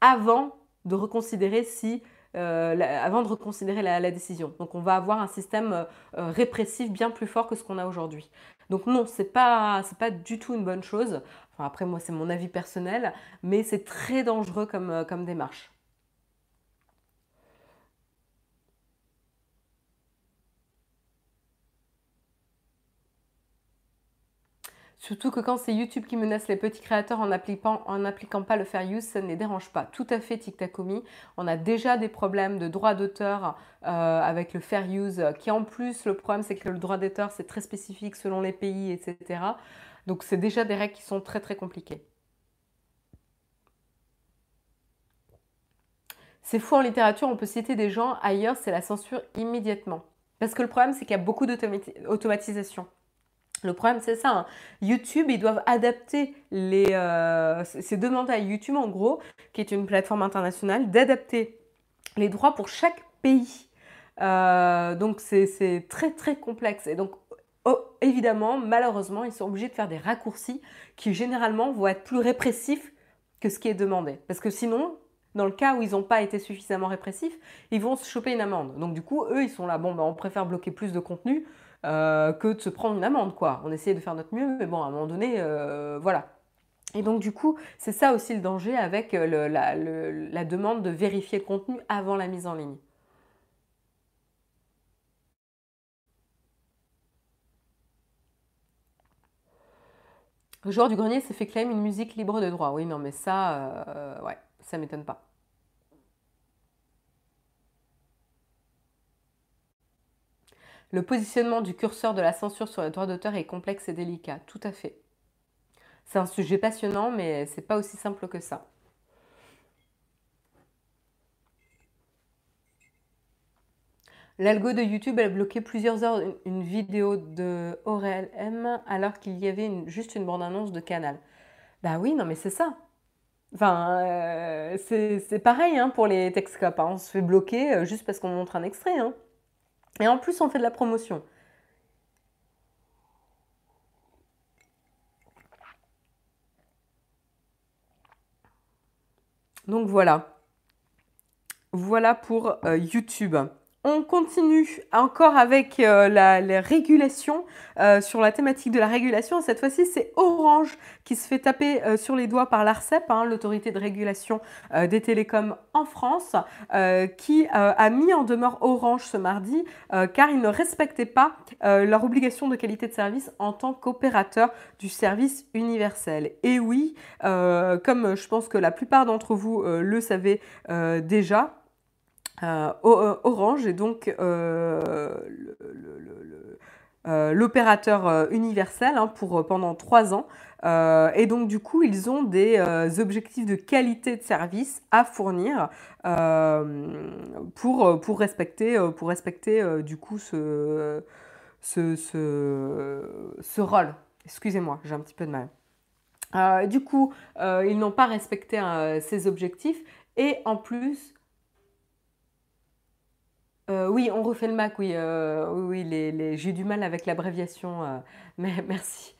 avant de reconsidérer si avant de reconsidérer la, décision. Donc on va avoir un système répressif bien plus fort que ce qu'on a aujourd'hui. Donc non, c'est pas pas du tout une bonne chose. Après moi c'est mon avis personnel, mais c'est très dangereux comme, comme démarche. Surtout que quand c'est YouTube qui menace les petits créateurs en n'appliquant pas le fair use, ça ne les dérange pas. Tout à fait, TikTakomi. On a déjà des problèmes de droit d'auteur euh, avec le fair use, qui en plus, le problème, c'est que le droit d'auteur, c'est très spécifique selon les pays, etc. Donc, c'est déjà des règles qui sont très, très compliquées. C'est fou en littérature, on peut citer des gens, ailleurs, c'est la censure immédiatement. Parce que le problème, c'est qu'il y a beaucoup d'automatisation. Le problème, c'est ça. Hein. YouTube, ils doivent adapter les. Euh, c'est demandé à YouTube, en gros, qui est une plateforme internationale, d'adapter les droits pour chaque pays. Euh, donc, c'est très, très complexe. Et donc, oh, évidemment, malheureusement, ils sont obligés de faire des raccourcis qui, généralement, vont être plus répressifs que ce qui est demandé. Parce que sinon, dans le cas où ils n'ont pas été suffisamment répressifs, ils vont se choper une amende. Donc, du coup, eux, ils sont là. Bon, ben, on préfère bloquer plus de contenu euh, que de se prendre une amende, quoi. On essayait de faire notre mieux, mais bon, à un moment donné, euh, voilà. Et donc, du coup, c'est ça aussi le danger avec euh, la, demande de vérifier le contenu avant la mise en ligne. Le joueur du grenier s'est fait claim une musique libre de droit. Oui, non, mais ça, ouais, ça m'étonne pas. Le positionnement du curseur de la censure sur les droits d'auteur est complexe et délicat, tout à fait. C'est un sujet passionnant, mais c'est pas aussi simple que ça. L'algo de YouTube a bloqué plusieurs heures une vidéo de M alors qu'il y avait juste une bande-annonce de Canal. Bah oui, non mais c'est ça. Enfin, euh, c'est pareil hein, pour les Texcop. Hein. On se fait bloquer euh, juste parce qu'on montre un extrait. Hein. Et en plus, on fait de la promotion. Donc voilà. Voilà pour euh, YouTube. On continue encore avec euh, la, les régulations euh, sur la thématique de la régulation. Cette fois-ci, c'est Orange qui se fait taper euh, sur les doigts par l'ARCEP, hein, l'autorité de régulation des télécoms en France, qui a mis en demeure Orange ce mardi car ils ne respectaient pas leur obligation de qualité de service en tant qu'opérateur du service universel. Et oui, comme je pense que la plupart d'entre vous le savez déjà, euh, euh, Orange est donc euh, l'opérateur universel hein, pour pendant trois ans. et donc du coup, ils ont des objectifs de qualité de service à fournir pour, pour respecter, pour respecter du coup ce, ce, ce, rôle. Excusez-moi, j'ai un petit peu de mal. du coup, ils n'ont pas respecté ces objectifs et en plus, euh, oui, on refait le Mac, oui. Euh, oui, j'ai du mal avec l'abréviation, euh, mais merci.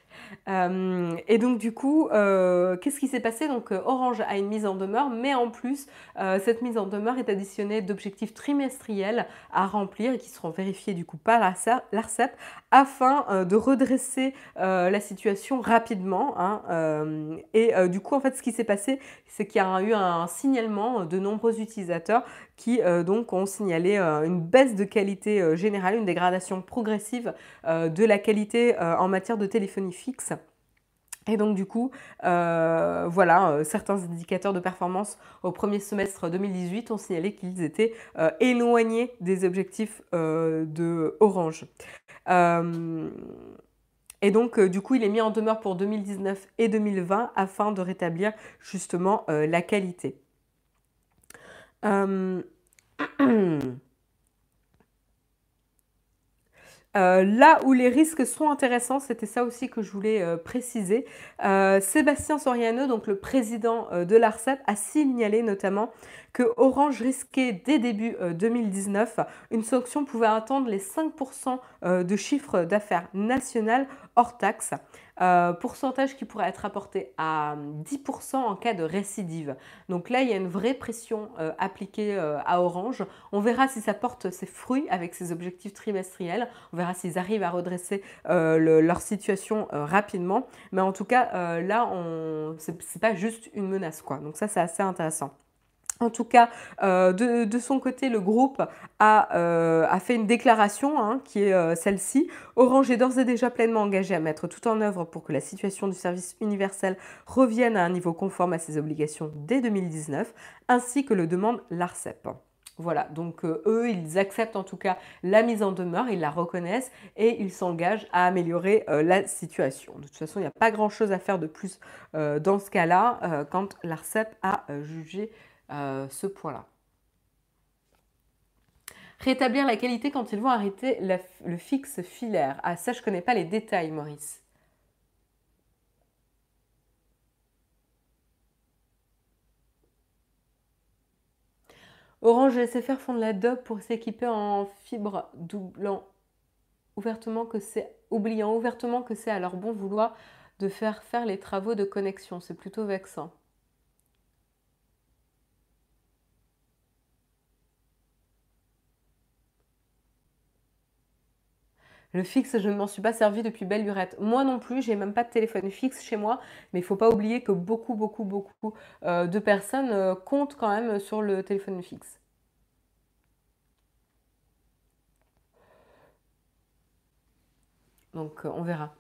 Et donc du coup, qu'est-ce qui s'est passé? Donc Orange a une mise en demeure, mais en plus, cette mise en demeure est additionnée d'objectifs trimestriels à remplir et qui seront vérifiés du coup par l'ARCEP afin de redresser la situation rapidement. Hein, et du coup, en fait, ce qui s'est passé, c'est qu'il y a eu un signalement de nombreux utilisateurs qui donc ont signalé une baisse de qualité générale, une dégradation progressive de la qualité en matière de téléphonie fixe et donc du coup, euh, voilà, euh, certains indicateurs de performance au premier semestre 2018 ont signalé qu'ils étaient euh, éloignés des objectifs de Orange. et donc du coup, il est mis en demeure pour 2019 et 2020 afin de rétablir justement la qualité. Euh, là où les risques sont intéressants, c'était ça aussi que je voulais euh, préciser. Euh, Sébastien Soriano, donc le président de l'ARCEP, a signalé notamment que Orange risquait dès début 2019 une sanction pouvant atteindre les 5% de chiffre d'affaires national hors taxe. Euh, pourcentage qui pourrait être apporté à 10% en cas de récidive. Donc là, il y a une vraie pression euh, appliquée euh, à Orange. On verra si ça porte ses fruits avec ses objectifs trimestriels. On verra s'ils arrivent à redresser leur situation rapidement. Mais en tout cas, là, ce n'est pas juste une menace. Quoi. Donc ça, c'est assez intéressant. En tout cas, euh, de, son côté, le groupe a, euh, fait une déclaration hein, qui est euh, celle-ci. Orange est d'ores et déjà pleinement engagé à mettre tout en œuvre pour que la situation du service universel revienne à un niveau conforme à ses obligations dès 2019, ainsi que le demande l'ARCEP. Voilà, donc eux, ils acceptent en tout cas la mise en demeure, ils la reconnaissent et ils s'engagent à améliorer la situation. De toute façon, il n'y a pas grand-chose à faire de plus dans ce cas-là quand l'ARCEP a jugé euh, ce point-là. Rétablir la qualité quand ils vont arrêter le fixe filaire. Ah ça je connais pas les détails Maurice. Orange faire fondre la dope pour s'équiper en fibre doublant que c'est oubliant ouvertement que c'est à leur bon vouloir de faire faire les travaux de connexion. C'est plutôt vexant. Le fixe, je ne m'en suis pas servi depuis belle lurette. Moi non plus, j'ai même pas de téléphone fixe chez moi, mais il faut pas oublier que beaucoup, beaucoup, beaucoup euh, de personnes euh, comptent quand même sur le téléphone fixe. Donc euh, on verra.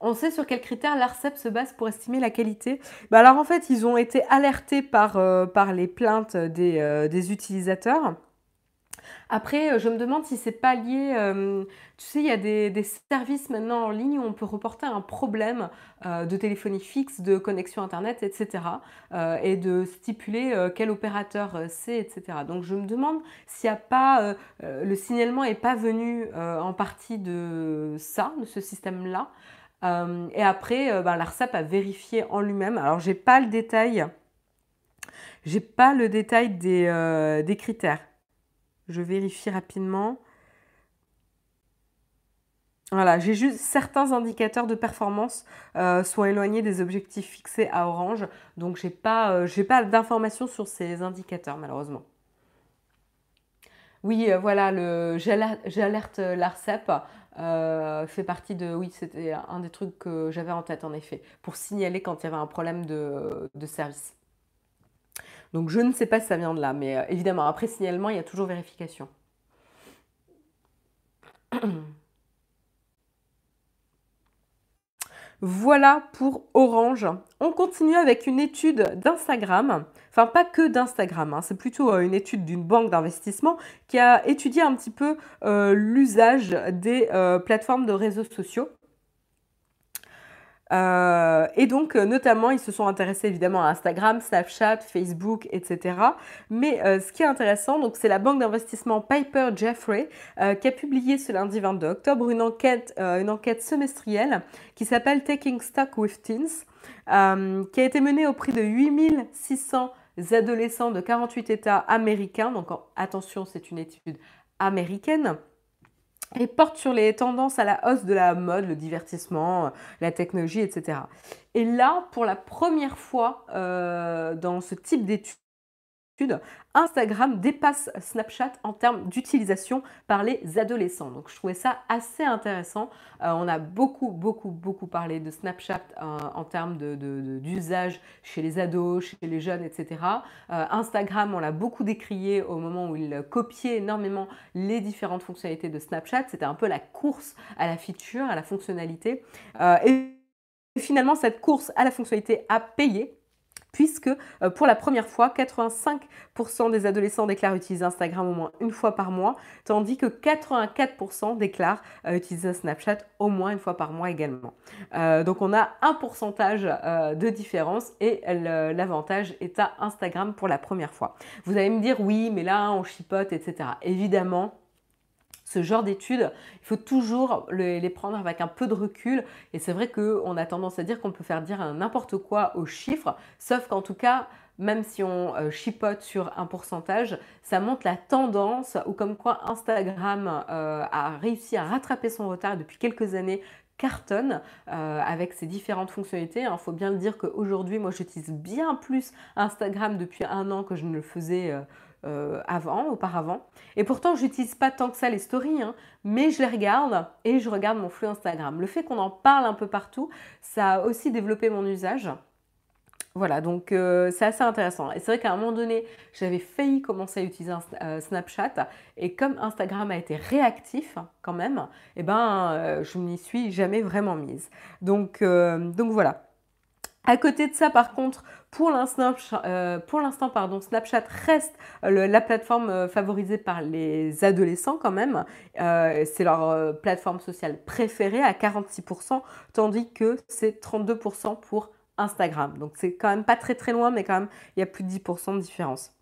On sait sur quels critères l'ARCEP se base pour estimer la qualité bah Alors en fait, ils ont été alertés par, par les plaintes des utilisateurs. Après, euh, je me demande si c'est pas lié. Euh, tu sais, il y a des, services maintenant en ligne où on peut reporter un problème euh, de téléphonie fixe, de connexion Internet, etc. et de stipuler quel opérateur c'est, etc. Donc, je me demande s'il n'y a pas. le signalement n'est pas venu en partie de ça, de ce système-là. et après, ben, l'ARSAP a vérifié en lui-même. Alors, j'ai pas le détail. J'ai pas le détail des critères. Je vérifie rapidement. Voilà, j'ai juste certains indicateurs de performance euh, sont éloignés des objectifs fixés à Orange, donc j'ai pas, euh, pas d'informations sur ces indicateurs malheureusement. Oui, euh, voilà, le j'alerte l'ARCEP fait partie de, oui, c'était un des trucs que j'avais en tête en effet, pour signaler quand il y avait un problème de service. Donc je ne sais pas si ça vient de là, mais euh, évidemment, après signalement, il y a toujours vérification. Voilà pour Orange. On continue avec une étude d'Instagram, enfin pas que d'Instagram, hein. c'est plutôt euh, une étude d'une banque d'investissement qui a étudié un petit peu euh, l'usage des plateformes de réseaux sociaux. Euh, et donc, euh, notamment, ils se sont intéressés évidemment à Instagram, Snapchat, Facebook, etc. Mais euh, ce qui est intéressant, donc, c'est la banque d'investissement Piper Jeffrey qui a publié ce lundi 22 octobre une enquête, une enquête semestrielle qui s'appelle Taking Stock with Teens, qui a été menée au prix de 8600 adolescents de 48 États américains. Donc, attention, c'est une étude américaine et porte sur les tendances à la hausse de la mode, le divertissement, la technologie, etc. Et là, pour la première fois euh, dans ce type d'études, Instagram dépasse Snapchat en termes d'utilisation par les adolescents. Donc je trouvais ça assez intéressant. Euh, on a beaucoup, beaucoup, beaucoup parlé de Snapchat euh, en termes d'usage chez les ados, chez les jeunes, etc. Euh, Instagram, on l'a beaucoup décrié au moment où il copiait énormément les différentes fonctionnalités de Snapchat. C'était un peu la course à la feature, à la fonctionnalité. et finalement, cette course à la fonctionnalité a payé puisque euh, pour la première fois, 85% des adolescents déclarent utiliser Instagram au moins une fois par mois, tandis que 84% déclarent euh, utiliser Snapchat au moins une fois par mois également. Euh, donc on a un pourcentage de différence et l'avantage est à Instagram pour la première fois. Vous allez me dire oui, mais là on chipote, etc. Évidemment, ce genre d'études, il faut toujours les, prendre avec un peu de recul. Et c'est vrai qu'on a tendance à dire qu'on peut faire dire n'importe quoi aux chiffres, sauf qu'en tout cas, même si on euh, chipote sur un pourcentage, ça montre la tendance ou comme quoi Instagram euh, a réussi à rattraper son retard depuis quelques années cartonne euh, avec ses différentes fonctionnalités. Il faut bien le dire qu'aujourd'hui, moi, j'utilise bien plus Instagram depuis un an que je ne le faisais avant, auparavant. Et pourtant, j'utilise pas tant que ça les stories, hein, mais je les regarde et je regarde mon flux Instagram. Le fait qu'on en parle un peu partout, ça a aussi développé mon usage. Voilà, donc euh, c'est assez intéressant. Et c'est vrai qu'à un moment donné, j'avais failli commencer à utiliser euh, Snapchat. Et comme Instagram a été réactif quand même, eh ben, je n'y suis jamais vraiment mise. Donc, donc voilà. À côté de ça, par contre, pour l'instant, euh, pardon, Snapchat reste la plateforme euh, favorisée par les adolescents quand même. Euh, c'est leur plateforme sociale préférée à 46%, tandis que c'est 32% pour Instagram. Donc c'est quand même pas très très loin, mais quand même il y a plus de 10% de différence.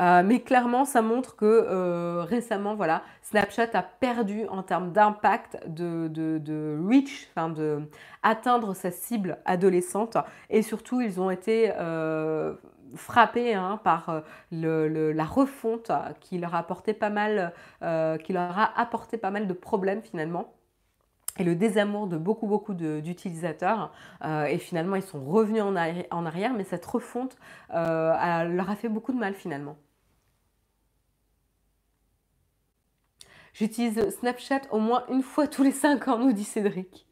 Euh, mais clairement, ça montre que euh, récemment, voilà, Snapchat a perdu en termes d'impact, de, reach, enfin de atteindre sa cible adolescente. Et surtout, ils ont été euh, frappés hein, par la refonte qui leur a apporté pas mal, qui leur a apporté pas mal de problèmes finalement et le désamour de beaucoup beaucoup d'utilisateurs et finalement ils sont revenus en, arrière, mais cette refonte leur a fait beaucoup de mal finalement. J'utilise Snapchat au moins une fois tous les 5 ans, nous dit Cédric.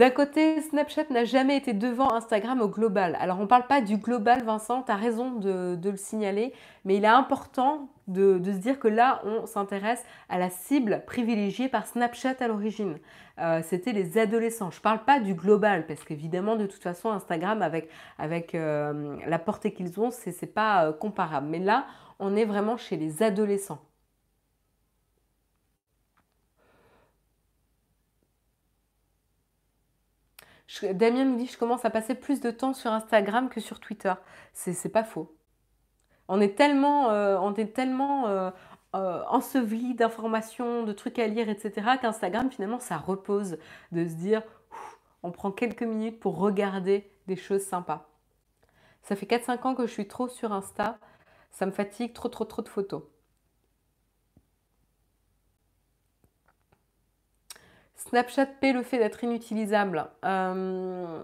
D'un côté, Snapchat n'a jamais été devant Instagram au global. Alors on ne parle pas du global, Vincent, tu as raison de, le signaler, mais il est important de, se dire que là, on s'intéresse à la cible privilégiée par Snapchat à l'origine. Euh, c'était les adolescents. Je ne parle pas du global, parce qu'évidemment, de toute façon, Instagram, avec, euh, la portée qu'ils ont, ce n'est pas euh, comparable. Mais là, on est vraiment chez les adolescents. Damien nous dit je commence à passer plus de temps sur Instagram que sur Twitter. C'est pas faux. On est tellement, euh, euh, euh, enseveli d'informations, de trucs à lire, etc. qu'Instagram finalement ça repose de se dire on prend quelques minutes pour regarder des choses sympas. Ça fait 4-5 ans que je suis trop sur Insta. Ça me fatigue, trop trop trop de photos. Snapchat paie le fait d'être inutilisable. Euh,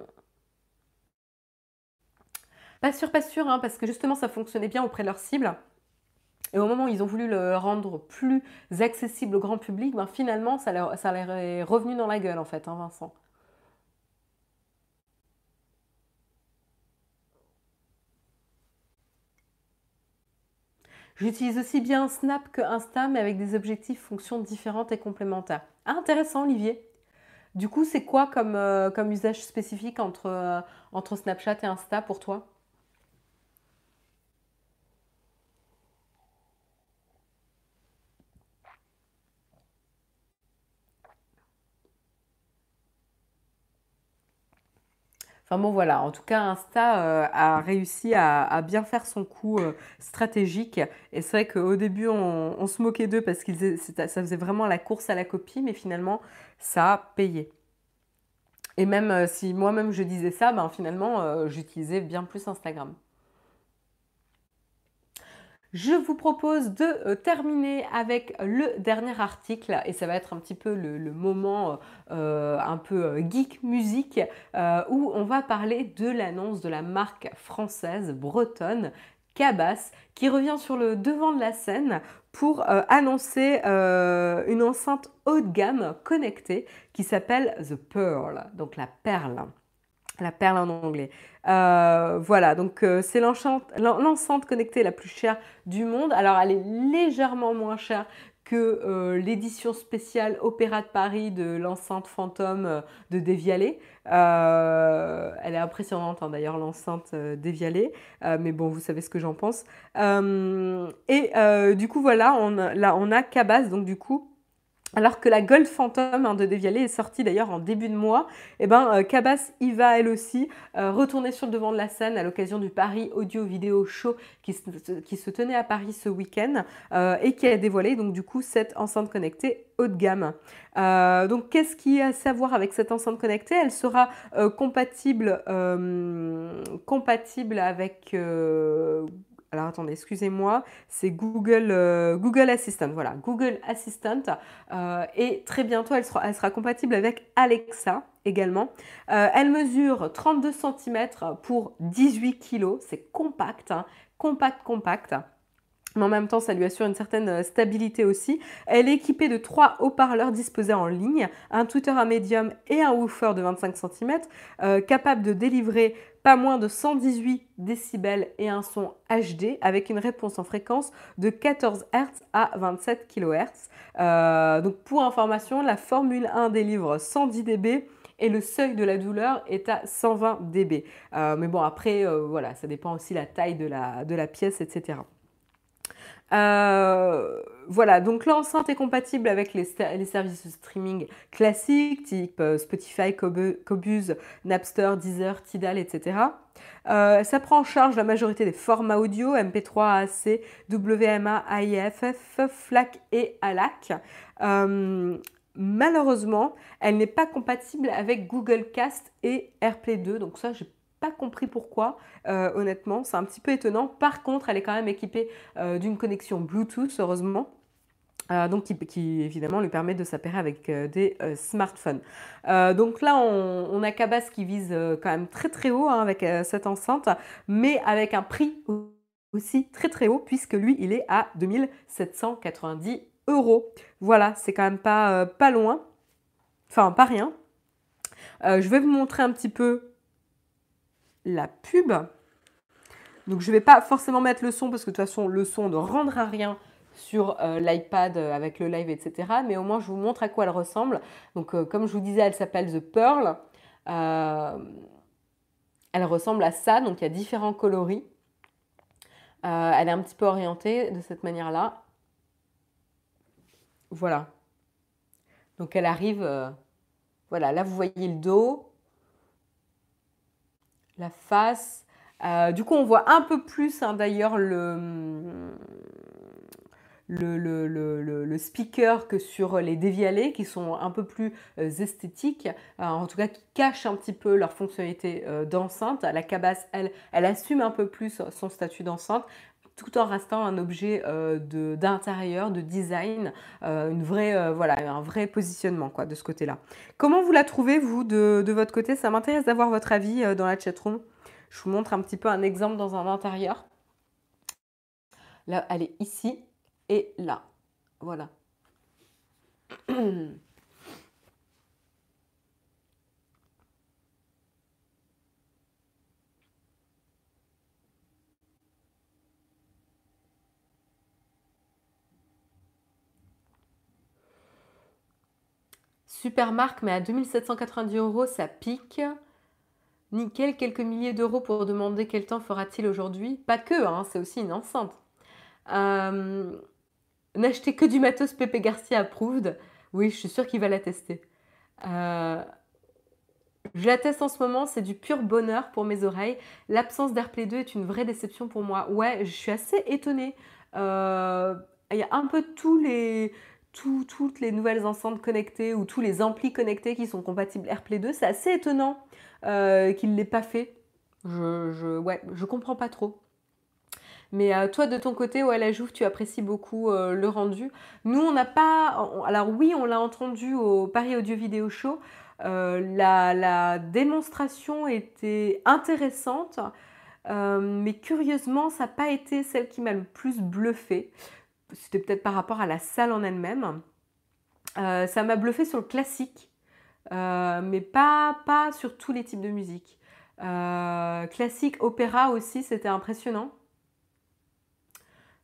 pas sûr, pas sûr, hein, parce que justement ça fonctionnait bien auprès de leur cible. Et au moment où ils ont voulu le rendre plus accessible au grand public, ben finalement ça leur, est revenu dans la gueule en fait, hein, Vincent. J'utilise aussi bien Snap que Insta, mais avec des objectifs, fonctions différentes et complémentaires. Ah, intéressant, Olivier. Du coup, c'est quoi comme, euh, usage spécifique euh, entre Snapchat et Insta pour toi? Enfin bon voilà, en tout cas Insta euh, a réussi à, bien faire son coup euh, stratégique. Et c'est vrai qu'au début on, se moquait d'eux parce que ça faisait vraiment la course à la copie, mais finalement ça a payé. Et même euh, si moi-même je disais ça, ben, finalement j'utilisais bien plus Instagram. Je vous propose de euh, terminer avec le dernier article et ça va être un petit peu le, moment euh, un peu euh, geek musique où on va parler de l'annonce de la marque française bretonne Cabas qui revient sur le devant de la scène pour annoncer une enceinte haut de gamme connectée qui s'appelle The Pearl, donc la perle. La perle en anglais. Euh, voilà, donc euh, c'est l'enceinte connectée la plus chère du monde. Alors elle est légèrement moins chère que euh, l'édition spéciale Opéra de Paris de l'enceinte fantôme de Dévialé. elle est impressionnante hein, d'ailleurs l'enceinte Dévialé, mais bon vous savez ce que j'en pense. et du coup voilà, on, là on a Cabas donc du coup Alors que la Gold Phantom hein, de Devialet est sortie d'ailleurs en début de mois, eh ben, euh, Cabas y va elle aussi euh, retourner sur le devant de la scène à l'occasion du Paris Audio Vidéo Show qui se, tenait à Paris ce week-end euh, et qui a dévoilé donc du coup cette enceinte connectée haut de gamme. donc qu'est-ce qu'il y a à savoir avec cette enceinte connectée? Elle sera compatible avec alors attendez, excusez-moi, c'est Google, euh, Google Assistant. Voilà, Google Assistant. Euh, et très bientôt, elle sera, elle sera, compatible avec Alexa également. Euh, elle mesure 32 cm pour 18 kg. C'est compact, hein. compact, compact mais en même temps, ça lui assure une certaine stabilité aussi. Elle est équipée de trois haut-parleurs disposés en ligne, un tweeter à médium et un woofer de 25 cm, euh, capable de délivrer pas moins de 118 décibels et un son HD avec une réponse en fréquence de 14 Hz à 27 kHz. Euh, donc pour information, la Formule 1 délivre 110 dB et le seuil de la douleur est à 120 dB. mais bon, après, voilà, ça dépend aussi la taille de la, de la pièce, etc. Euh, voilà, donc l'enceinte est compatible avec les, services de streaming classiques, type euh, Spotify, Cobuz, Napster, Deezer, Tidal, etc. Euh, ça prend en charge la majorité des formats audio, MP3, AAC, WMA, AIFF, FLAC et ALAC. malheureusement, elle n'est pas compatible avec Google Cast et AirPlay 2, donc ça, j'ai pas compris pourquoi, euh, honnêtement, c'est un petit peu étonnant. Par contre, elle est quand même équipée euh, d'une connexion Bluetooth, heureusement. Euh, donc qui, évidemment lui permet de s'appairer avec des smartphones. donc là, on, a Cabas qui vise quand même très très haut hein, avec cette enceinte, mais avec un prix aussi très très haut puisque lui, il est à 2790 euros. Voilà, c'est quand même pas, pas loin, enfin pas rien. je vais vous montrer un petit peu la pub. Donc je ne vais pas forcément mettre le son parce que de toute façon le son ne rendra rien sur euh, l'iPad euh, avec le live, etc. Mais au moins je vous montre à quoi elle ressemble. Donc euh, comme je vous disais, elle s'appelle The Pearl. elle ressemble à ça, donc il y a différents coloris. elle est un petit peu orientée de cette manière-là. Voilà. Donc elle arrive, voilà, là vous voyez le dos, la face. Du coup, on voit un peu plus hein, d'ailleurs le, le, speaker que sur les dévialés qui sont un peu plus euh, esthétiques, euh, en tout cas qui cachent un petit peu leur fonctionnalité d'enceinte. La cabasse, elle, elle assume un peu plus son statut d'enceinte tout en restant un objet d'intérieur, de, design, une vraie, voilà, un vrai positionnement quoi, de ce côté-là. Comment vous la trouvez, vous, de, de votre côté? Ça m'intéresse d'avoir votre avis dans la chatroom. Je vous montre un petit peu un exemple dans un intérieur. Là, elle est ici et là. Voilà. Super marque, mais à 2790 euros, ça pique. Nickel, quelques milliers d'euros pour demander quel temps fera-t-il aujourd'hui? Pas que, hein, c'est aussi une enceinte. Euh, n'achetez que du matos Pepe Garcia approved. Oui, je suis sûre qu'il va la tester. Euh, je la teste en ce moment, c'est du pur bonheur pour mes oreilles. L'absence d'AirPlay 2 est une vraie déception pour moi. Ouais, je suis assez étonnée. Euh, il y a un peu tous les, toutes les nouvelles enceintes connectées ou tous les amplis connectés qui sont compatibles AirPlay 2. C'est assez étonnant. Euh, qu'il ne l'ait pas fait. Je, je, ouais, comprends pas trop. Mais euh, toi, de ton côté, ouais, la Jouve, tu apprécies beaucoup euh, le rendu. Nous, on n'a pas. Alors, oui, on l'a entendu au Paris Audio Vidéo Show. La, la, démonstration était intéressante, mais curieusement, ça n'a pas été celle qui m'a le plus bluffé. C'était peut-être par rapport à la salle en elle-même. ça m'a bluffé sur le classique. Euh, mais pas, pas sur tous les types de musique. Euh, classique, opéra aussi, c'était impressionnant.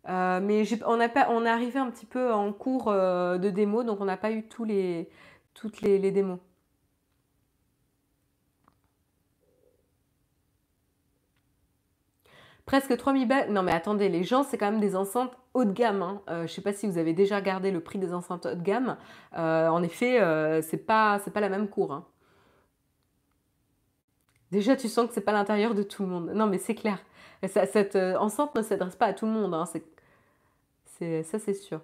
Euh, mais on, pas, on est arrivé un petit peu en cours de démo, donc on n'a pas eu tous les, toutes les, démos. Presque 3000 balles. Non mais attendez, les gens, c'est quand même des enceintes haut de gamme. Hein. Euh, je ne sais pas si vous avez déjà regardé le prix des enceintes haut de gamme. Euh, en effet, euh, c'est pas, pas la même cour. Hein. Déjà, tu sens que c'est pas l'intérieur de tout le monde. Non mais c'est clair. cette enceinte ne s'adresse pas à tout le monde. Hein. Ça, c'est sûr.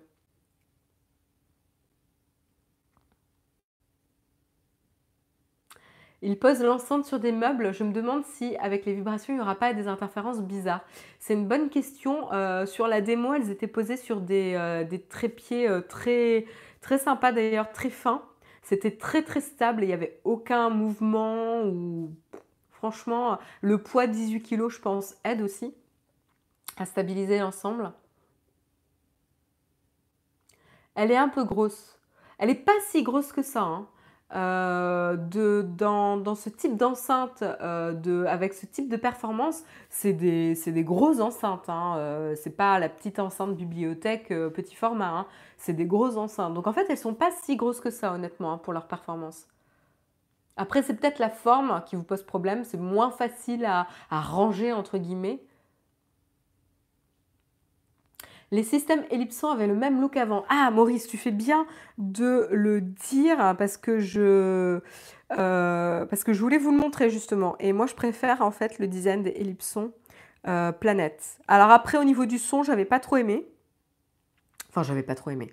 Il pose l'enceinte sur des meubles. Je me demande si, avec les vibrations, il n'y aura pas des interférences bizarres. C'est une bonne question. Euh, sur la démo, elles étaient posées sur des, euh, trépieds euh, très, très sympas d'ailleurs, très fins. C'était très très stable il n'y avait aucun mouvement ou franchement, le poids de 18 kg, je pense, aide aussi à stabiliser l'ensemble. Elle est un peu grosse. Elle n'est pas si grosse que ça. Hein. Euh, dans, ce type d'enceinte, euh, avec ce type de performance, c'est des, grosses enceintes. Hein, euh, c'est pas la petite enceinte bibliothèque petit format. Hein, c'est des grosses enceintes. Donc en fait, elles sont pas si grosses que ça, honnêtement, hein, pour leur performance. Après, c'est peut-être la forme qui vous pose problème. C'est moins facile à ranger, entre guillemets. Les systèmes ellipsants avaient le même look avant. Ah, Maurice, tu fais bien de le dire parce que je, euh, parce que je voulais vous le montrer justement. Et moi, je préfère en fait le design des ellipsons euh, planète. Alors après, au niveau du son, j'avais pas trop aimé. Enfin, j'avais pas trop aimé.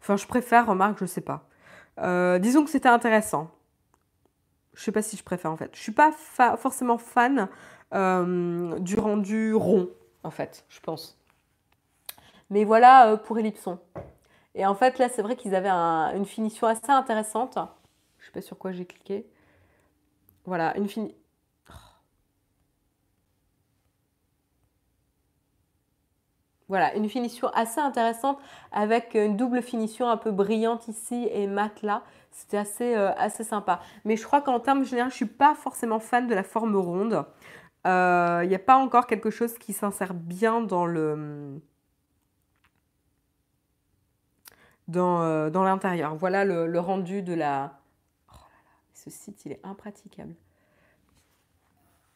Enfin, je préfère, remarque, je sais pas. Euh, disons que c'était intéressant. Je sais pas si je préfère en fait. Je suis pas forcément fan du rendu rond en fait, je pense. Mais voilà euh, pour Ellipson. Et en fait, là, c'est vrai qu'ils avaient une finition assez intéressante. Je sais pas sur quoi j'ai cliqué. Voilà, une finition. Voilà, une finition assez intéressante avec une double finition un peu brillante ici et mat là. C'était assez, euh, assez sympa. Mais je crois qu'en termes généraux, je ne suis pas forcément fan de la forme ronde. Euh, il n'y a pas encore quelque chose qui s'insère bien dans le, euh, dans, l'intérieur. Voilà le, rendu de la... Oh ce site, il est impraticable.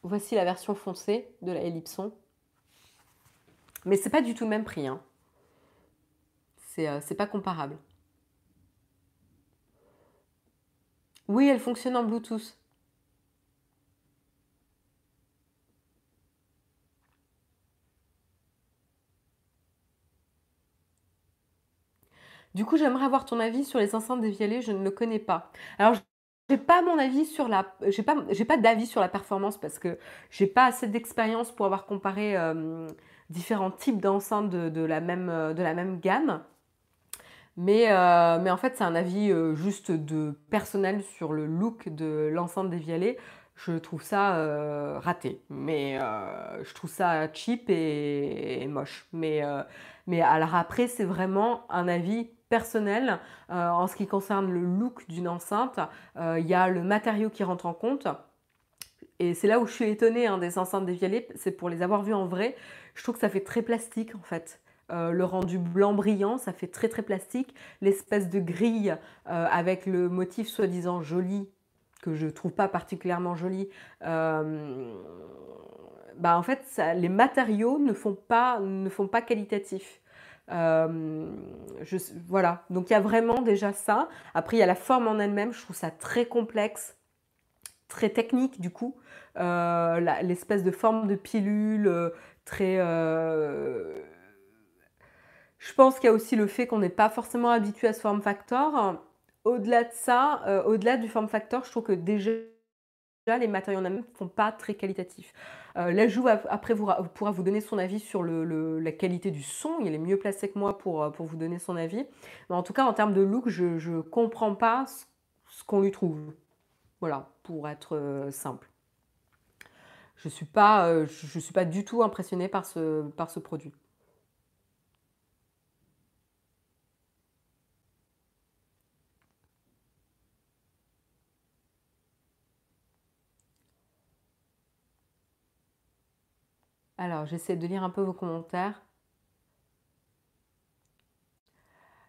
Voici la version foncée de la Ellipson. Mais c'est pas du tout le même prix. Hein. Euh, c'est pas comparable. Oui, elle fonctionne en Bluetooth. Du coup, j'aimerais avoir ton avis sur les enceintes déviélées, je ne le connais pas. Alors, j'ai pas mon avis sur la j'ai pas j'ai pas d'avis sur la performance parce que j'ai pas assez d'expérience pour avoir comparé euh, différents types d'enceintes de, la même de la même gamme. Mais, euh, mais en fait, c'est un avis euh, juste de personnel sur le look de l'enceinte déviélée. Je trouve ça raté, mais je trouve ça cheap et, et moche. Mais, mais alors après, c'est vraiment un avis personnel. Euh, en ce qui concerne le look d'une enceinte, euh, il y a le matériau qui rentre en compte. Et c'est là où je suis étonnée hein, des enceintes dévialées, c'est pour les avoir vues en vrai. Je trouve que ça fait très plastique en fait. Euh, le rendu blanc brillant, ça fait très très plastique. L'espèce de grille avec le motif soi-disant joli, que je trouve pas particulièrement joli, bah en fait, les matériaux ne font pas, ne font pas qualitatif. Euh, voilà, donc il y a vraiment déjà ça. Après, il y a la forme en elle-même, je trouve ça très complexe, très technique du coup. Euh, l'espèce de forme de pilule, euh, très... Je pense qu'il y a aussi le fait qu'on n'est pas forcément habitué à ce form factor. Au-delà de ça, au-delà du form factor, je trouve que déjà les matériaux en eux-mêmes ne sont pas très qualitatifs. Euh, L'ajout, après, pourra vous donner son avis sur la qualité du son. Il est mieux placé que moi pour, euh, pour vous donner son avis. Mais en tout cas, en termes de look, je ne comprends pas ce, qu'on lui trouve. Voilà, pour être euh, simple. Je ne suis, pas, je suis pas du tout impressionnée par ce produit. Alors, j'essaie de lire un peu vos commentaires.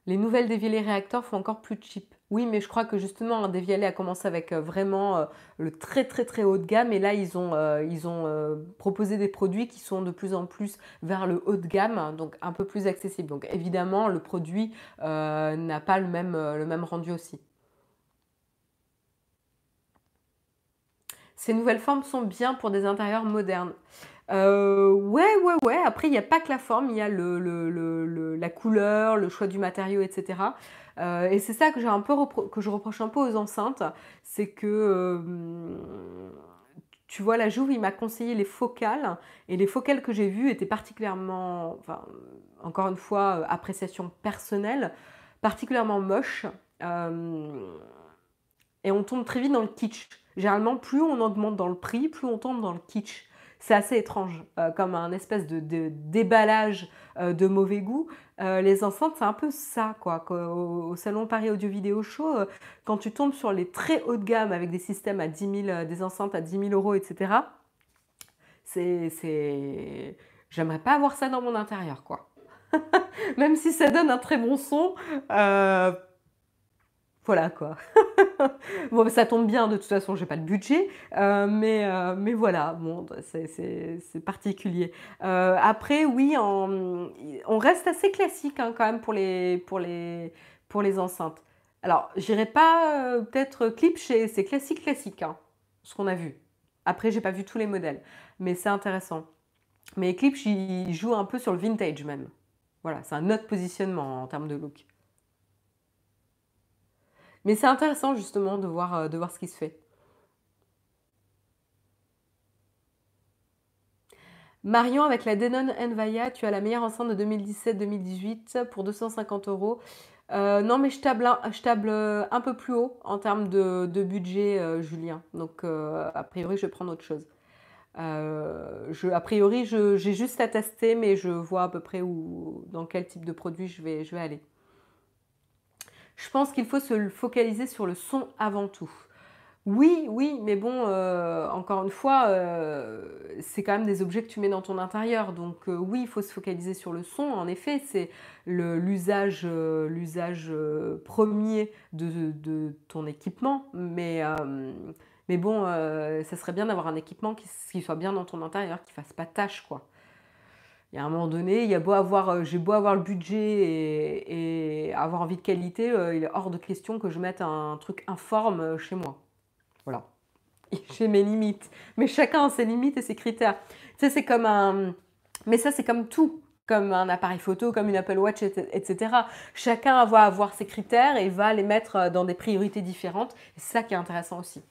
Les nouvelles déviées réacteurs font encore plus cheap. Oui, mais je crois que justement, Devialet a commencé avec euh, vraiment euh, le très très très haut de gamme et là ils ont, euh, proposé des produits qui sont de plus en plus vers le haut de gamme, donc un peu plus accessible. Donc évidemment, le produit n'a pas le même rendu aussi. Ces nouvelles formes sont bien pour des intérieurs modernes. Ouais, ouais, ouais. Après, il n'y a pas que la forme, il y a la couleur, le choix du matériau, etc. Euh, et c'est ça que, un peu que je reproche un peu aux enceintes, c'est que euh, tu vois, la Jouve, il m'a conseillé les focales, et les focales que j'ai vues étaient particulièrement, encore une fois, euh, appréciation personnelle, particulièrement moches, et on tombe très vite dans le kitsch. Généralement, plus on augmente dans le prix, plus on tombe dans le kitsch c'est assez étrange, euh, comme un espèce de, déballage euh, de mauvais goût. Euh, les enceintes, c'est un peu ça, quoi. Au, Salon Paris Audio Vidéo Show, quand tu tombes sur les très haut de gamme avec des systèmes à 10 000, des enceintes à 10 000 euros, etc., c'est. J'aimerais pas avoir ça dans mon intérieur, quoi. Même si ça donne un très bon son, voilà quoi. bon, ça tombe bien, de toute façon, j'ai pas le budget, euh, mais, euh, mais voilà, bon, c'est particulier. Euh, après, oui, on reste assez classique hein, quand même pour les, pour les, pour les enceintes. Alors, j'irai pas peut-être clip chez c'est classique classique, hein, ce qu'on a vu. Après, j'ai pas vu tous les modèles, mais c'est intéressant. Mais Eclipse, il joue un peu sur le vintage même. Voilà, c'est un autre positionnement en termes de look. Mais c'est intéressant justement de voir, euh, de voir ce qui se fait. Marion, avec la Denon Envaya, tu as la meilleure enceinte de 2017-2018 pour 250 euros. Euh, non, mais je table, euh, un peu plus haut en termes de, budget, Julien. Donc, a priori, je vais prendre autre chose. a priori, j'ai juste à tester, mais je vois à peu près où, dans quel type de produit je vais aller. Je pense qu'il faut se focaliser sur le son avant tout. Oui, oui, mais bon, euh, encore une fois, euh, c'est quand même des objets que tu mets dans ton intérieur. Donc euh, oui, il faut se focaliser sur le son. En effet, c'est l'usage premier de, ton équipement. Mais, mais bon, ça serait bien d'avoir un équipement qui, soit bien dans ton intérieur, qui fasse pas tâche, quoi il y a un moment donné, il y a beau avoir, euh, j'ai beau avoir le budget et, avoir envie de qualité, euh, il est hors de question que je mette un truc informe euh, chez moi. Voilà. J'ai mes limites. Mais chacun a ses limites et ses critères. Tu sais, c'est comme un. Mais ça, c'est comme tout. Comme un appareil photo, comme une Apple Watch, etc. Chacun va avoir ses critères et va les mettre dans des priorités différentes. C'est ça qui est intéressant aussi.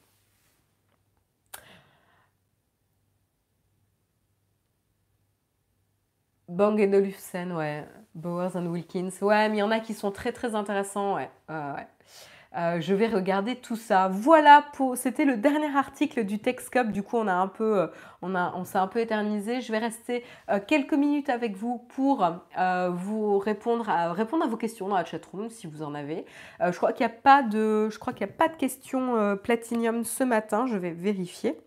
Bang Olufsen, ouais. Bowers and Wilkins. Ouais, mais il y en a qui sont très très intéressants, ouais. Euh, je vais regarder tout ça. Voilà, pour... c'était le dernier article du TechScope. Du coup, on a un peu, euh, on a, s'est un peu éternisé. Je vais rester euh, quelques minutes avec vous pour vous répondre à, vos questions dans la chatroom si vous en avez. je crois qu'il n'y a de, je crois qu'il n'y a pas de questions Platinium ce matin. Je vais vérifier.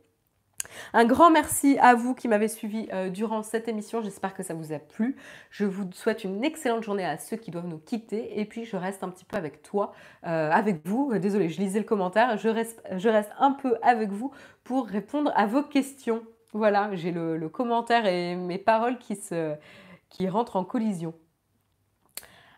Un grand merci à vous qui m'avez suivi euh, durant cette émission. J'espère que ça vous a plu. Je vous souhaite une excellente journée à ceux qui doivent nous quitter. Et puis, je reste un petit peu avec toi, euh, avec vous. Euh, désolée, je lisais le commentaire. Je reste, je reste un peu avec vous pour répondre à vos questions. Voilà, j'ai le, commentaire et mes paroles qui, se, qui rentrent en collision.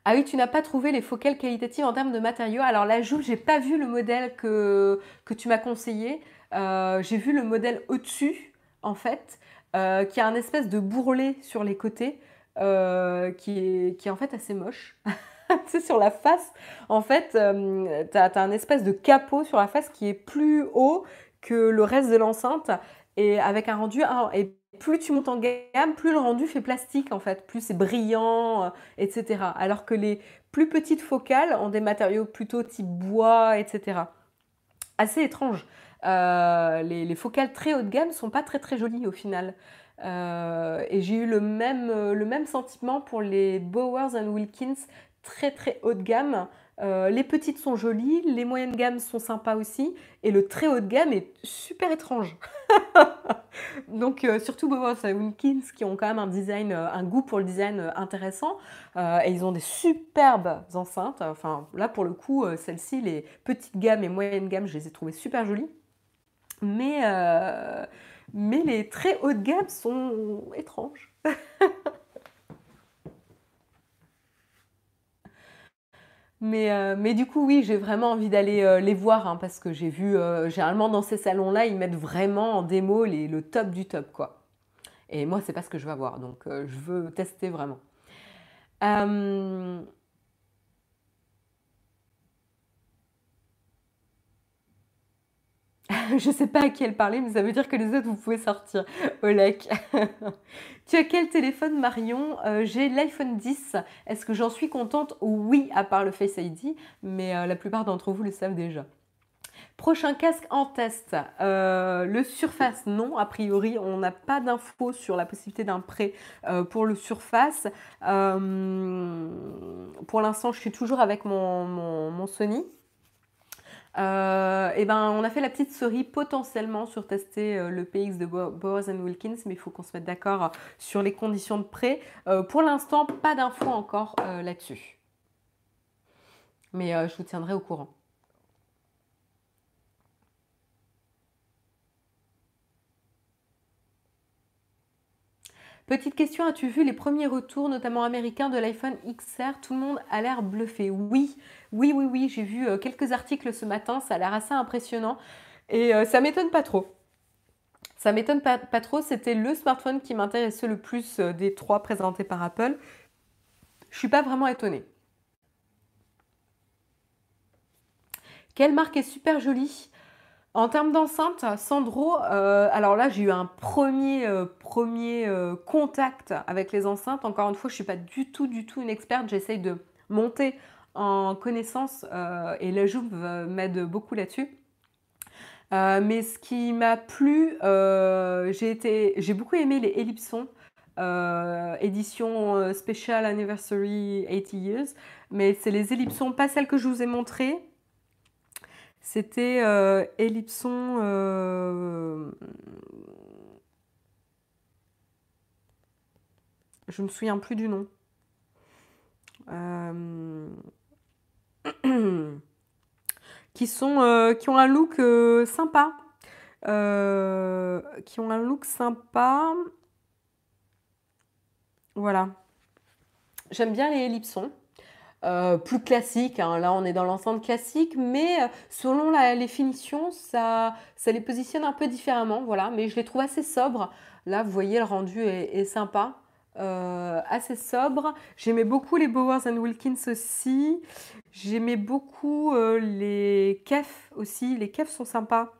Ah oui, tu n'as pas trouvé les focales qualitatives en termes de matériaux. Alors là, Jules, j'ai pas vu le modèle que, que tu m'as conseillé. Euh, j'ai vu le modèle au-dessus, en fait, euh, qui a un espèce de bourrelet sur les côtés, euh, qui, est, qui est en fait assez moche. tu sais, sur la face, en fait, tu as, un espèce de capot sur la face qui est plus haut que le reste de l'enceinte et avec un rendu. et plus tu montes en gamme, plus le rendu fait plastique en fait, plus c'est brillant, etc. Alors que les plus petites focales ont des matériaux plutôt type bois, etc. Assez étrange. Euh, les, focales très haut de gamme sont pas très très jolies au final. Euh, et j'ai eu le même, le même sentiment pour les Bowers and Wilkins très très haut de gamme. Euh, les petites sont jolies, les moyennes gammes sont sympas aussi, et le très haut de gamme est super étrange. Donc surtout Bowers et Wilkins qui ont quand même un design, un goût pour le design intéressant, et ils ont des superbes enceintes. Enfin là pour le coup, celles-ci, les petites gammes et moyennes gammes, je les ai trouvées super jolies. Mais, mais les très haut de gamme sont étranges. Mais, euh, mais du coup, oui, j'ai vraiment envie d'aller euh, les voir hein, parce que j'ai vu, euh, généralement dans ces salons-là, ils mettent vraiment en démo les, le top du top, quoi. Et moi, c'est pas ce que je veux avoir, donc je veux tester vraiment. je sais pas à qui elle parlait, mais ça veut dire que les autres, vous pouvez sortir. Olek. tu as quel téléphone, Marion? Euh, J'ai l'iPhone 10. Est-ce que j'en suis contente? Oui, à part le Face ID, mais euh, la plupart d'entre vous le savent déjà. Prochain casque en test. Euh, le Surface, non. A priori, on n'a pas d'infos sur la possibilité d'un prêt pour le Surface. pour l'instant, je suis toujours avec mon Sony. Euh, et ben, on a fait la petite souris potentiellement sur tester euh, le PX de Bowers Wilkins, mais il faut qu'on se mette d'accord sur les conditions de prêt. Euh, pour l'instant, pas d'infos encore là-dessus. Mais je vous tiendrai au courant. Petite question, as-tu vu les premiers retours, notamment américains, de l'iPhone XR Tout le monde a l'air bluffé. Oui, oui, oui, oui, j'ai vu euh, quelques articles ce matin, ça a l'air assez impressionnant. Et euh, ça m'étonne pas trop. Ça m'étonne pas, trop, c'était le smartphone qui m'intéressait le plus euh, des trois présentés par Apple. Je suis pas vraiment étonnée. Quelle marque est super jolie? En termes d'enceinte, Sandro, euh, alors là j'ai eu un premier, euh, premier euh, contact avec les enceintes. Encore une fois, je ne suis pas du tout, du tout une experte. J'essaye de monter en connaissance et la Jouve m'aide beaucoup là-dessus. mais ce qui m'a plu, j'ai beaucoup aimé les Ellipsons. édition Special Anniversary 80 Years, mais c'est les ellipsons, pas celles que je vous ai montrées, c'était euh, Ellipson. Euh, je ne me souviens plus du nom. Euh, qui, sont, qui ont un look sympa. qui ont un look sympa. Voilà. J'aime bien les ellipsons. Euh, plus classique. Hein. Là, on est dans l'ensemble classique, mais euh, selon les finitions, ça, les positionne un peu différemment. Voilà, mais je les trouve assez sobres. Là, vous voyez, le rendu est, sympa. Euh, assez sobre. J'aimais beaucoup les Bowers and Wilkins aussi. J'aimais beaucoup les kefs aussi. Les kefs sont sympas.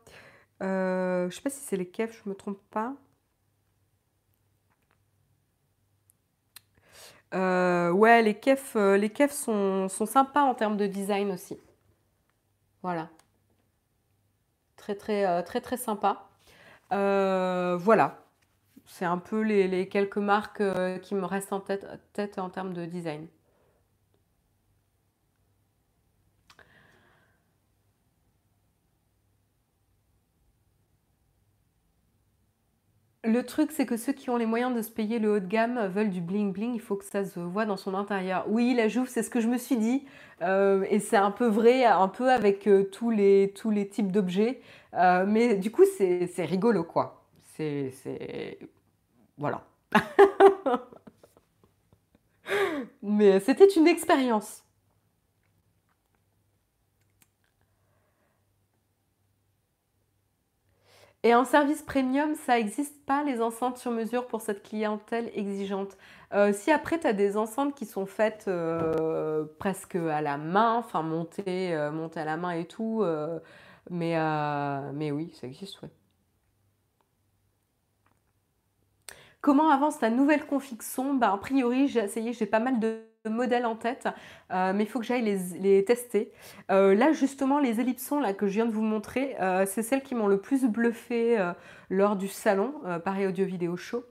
je ne sais pas si c'est les kefs, je me trompe pas. Euh, ouais, les kefs, euh, les sont, sont, sympas en termes de design aussi. Voilà. Très, très, euh, très, très sympa. voilà. C'est un peu les, quelques marques qui me restent en tête en termes de design. Le truc, c'est que ceux qui ont les moyens de se payer le haut de gamme veulent du bling bling, il faut que ça se voit dans son intérieur. Oui, la Jouve, c'est ce que je me suis dit, euh, et c'est un peu vrai, un peu avec euh, tous, les, tous les types d'objets, euh, mais du coup, c'est rigolo, quoi. C'est... Voilà. mais c'était une expérience. Et en service premium, ça n'existe pas les enceintes sur mesure pour cette clientèle exigeante. Euh, si après, tu as des enceintes qui sont faites euh, presque à la main, enfin montées, euh, montées à la main et tout, mais, mais oui, ça existe, oui. Comment avance ta nouvelle config son? Bah, A priori, j'ai essayé, j'ai pas mal de modèles en tête, euh, mais il faut que j'aille les, tester. Euh, là, justement, les ellipsons là, que je viens de vous montrer, euh, c'est celles qui m'ont le plus bluffé lors du salon Paris Audio Vidéo Show.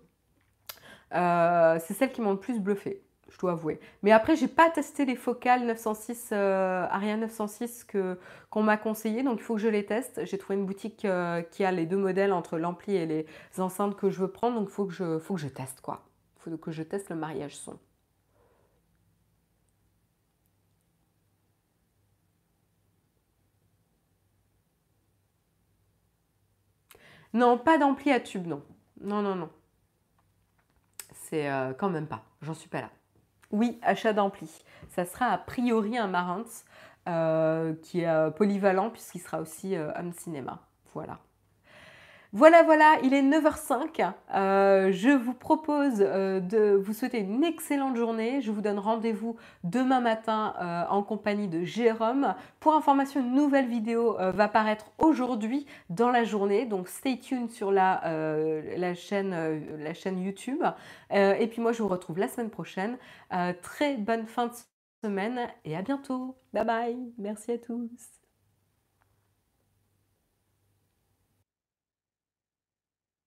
c'est celles qui m'ont le plus bluffé. je dois avouer. Mais après, j'ai pas testé les focales 906, euh, Ariane 906 que, qu'on m'a conseillé, donc il faut que je les teste. J'ai trouvé une boutique qui a les deux modèles entre l'ampli et les enceintes que je veux prendre, donc il faut que je, faut que je teste quoi. Il faut que je teste le mariage son. Non, pas d'ampli à tube, non. Non, non, non. C'est euh, quand même pas. J'en suis pas là. Oui, achat d'ampli. Ça sera a priori un Marantz euh, qui est euh, polyvalent puisqu'il sera aussi home cinéma. Voilà. Voilà, voilà, il est 9h05. Euh, je vous propose euh, de vous souhaiter une excellente journée. Je vous donne rendez-vous demain matin euh, en compagnie de Jérôme. Pour information, une nouvelle vidéo va paraître aujourd'hui dans la journée. Donc, stay tuned sur la, chaîne, la chaîne YouTube. et puis moi, je vous retrouve la semaine prochaine. très bonne fin de semaine et à bientôt. Bye bye. Merci à tous.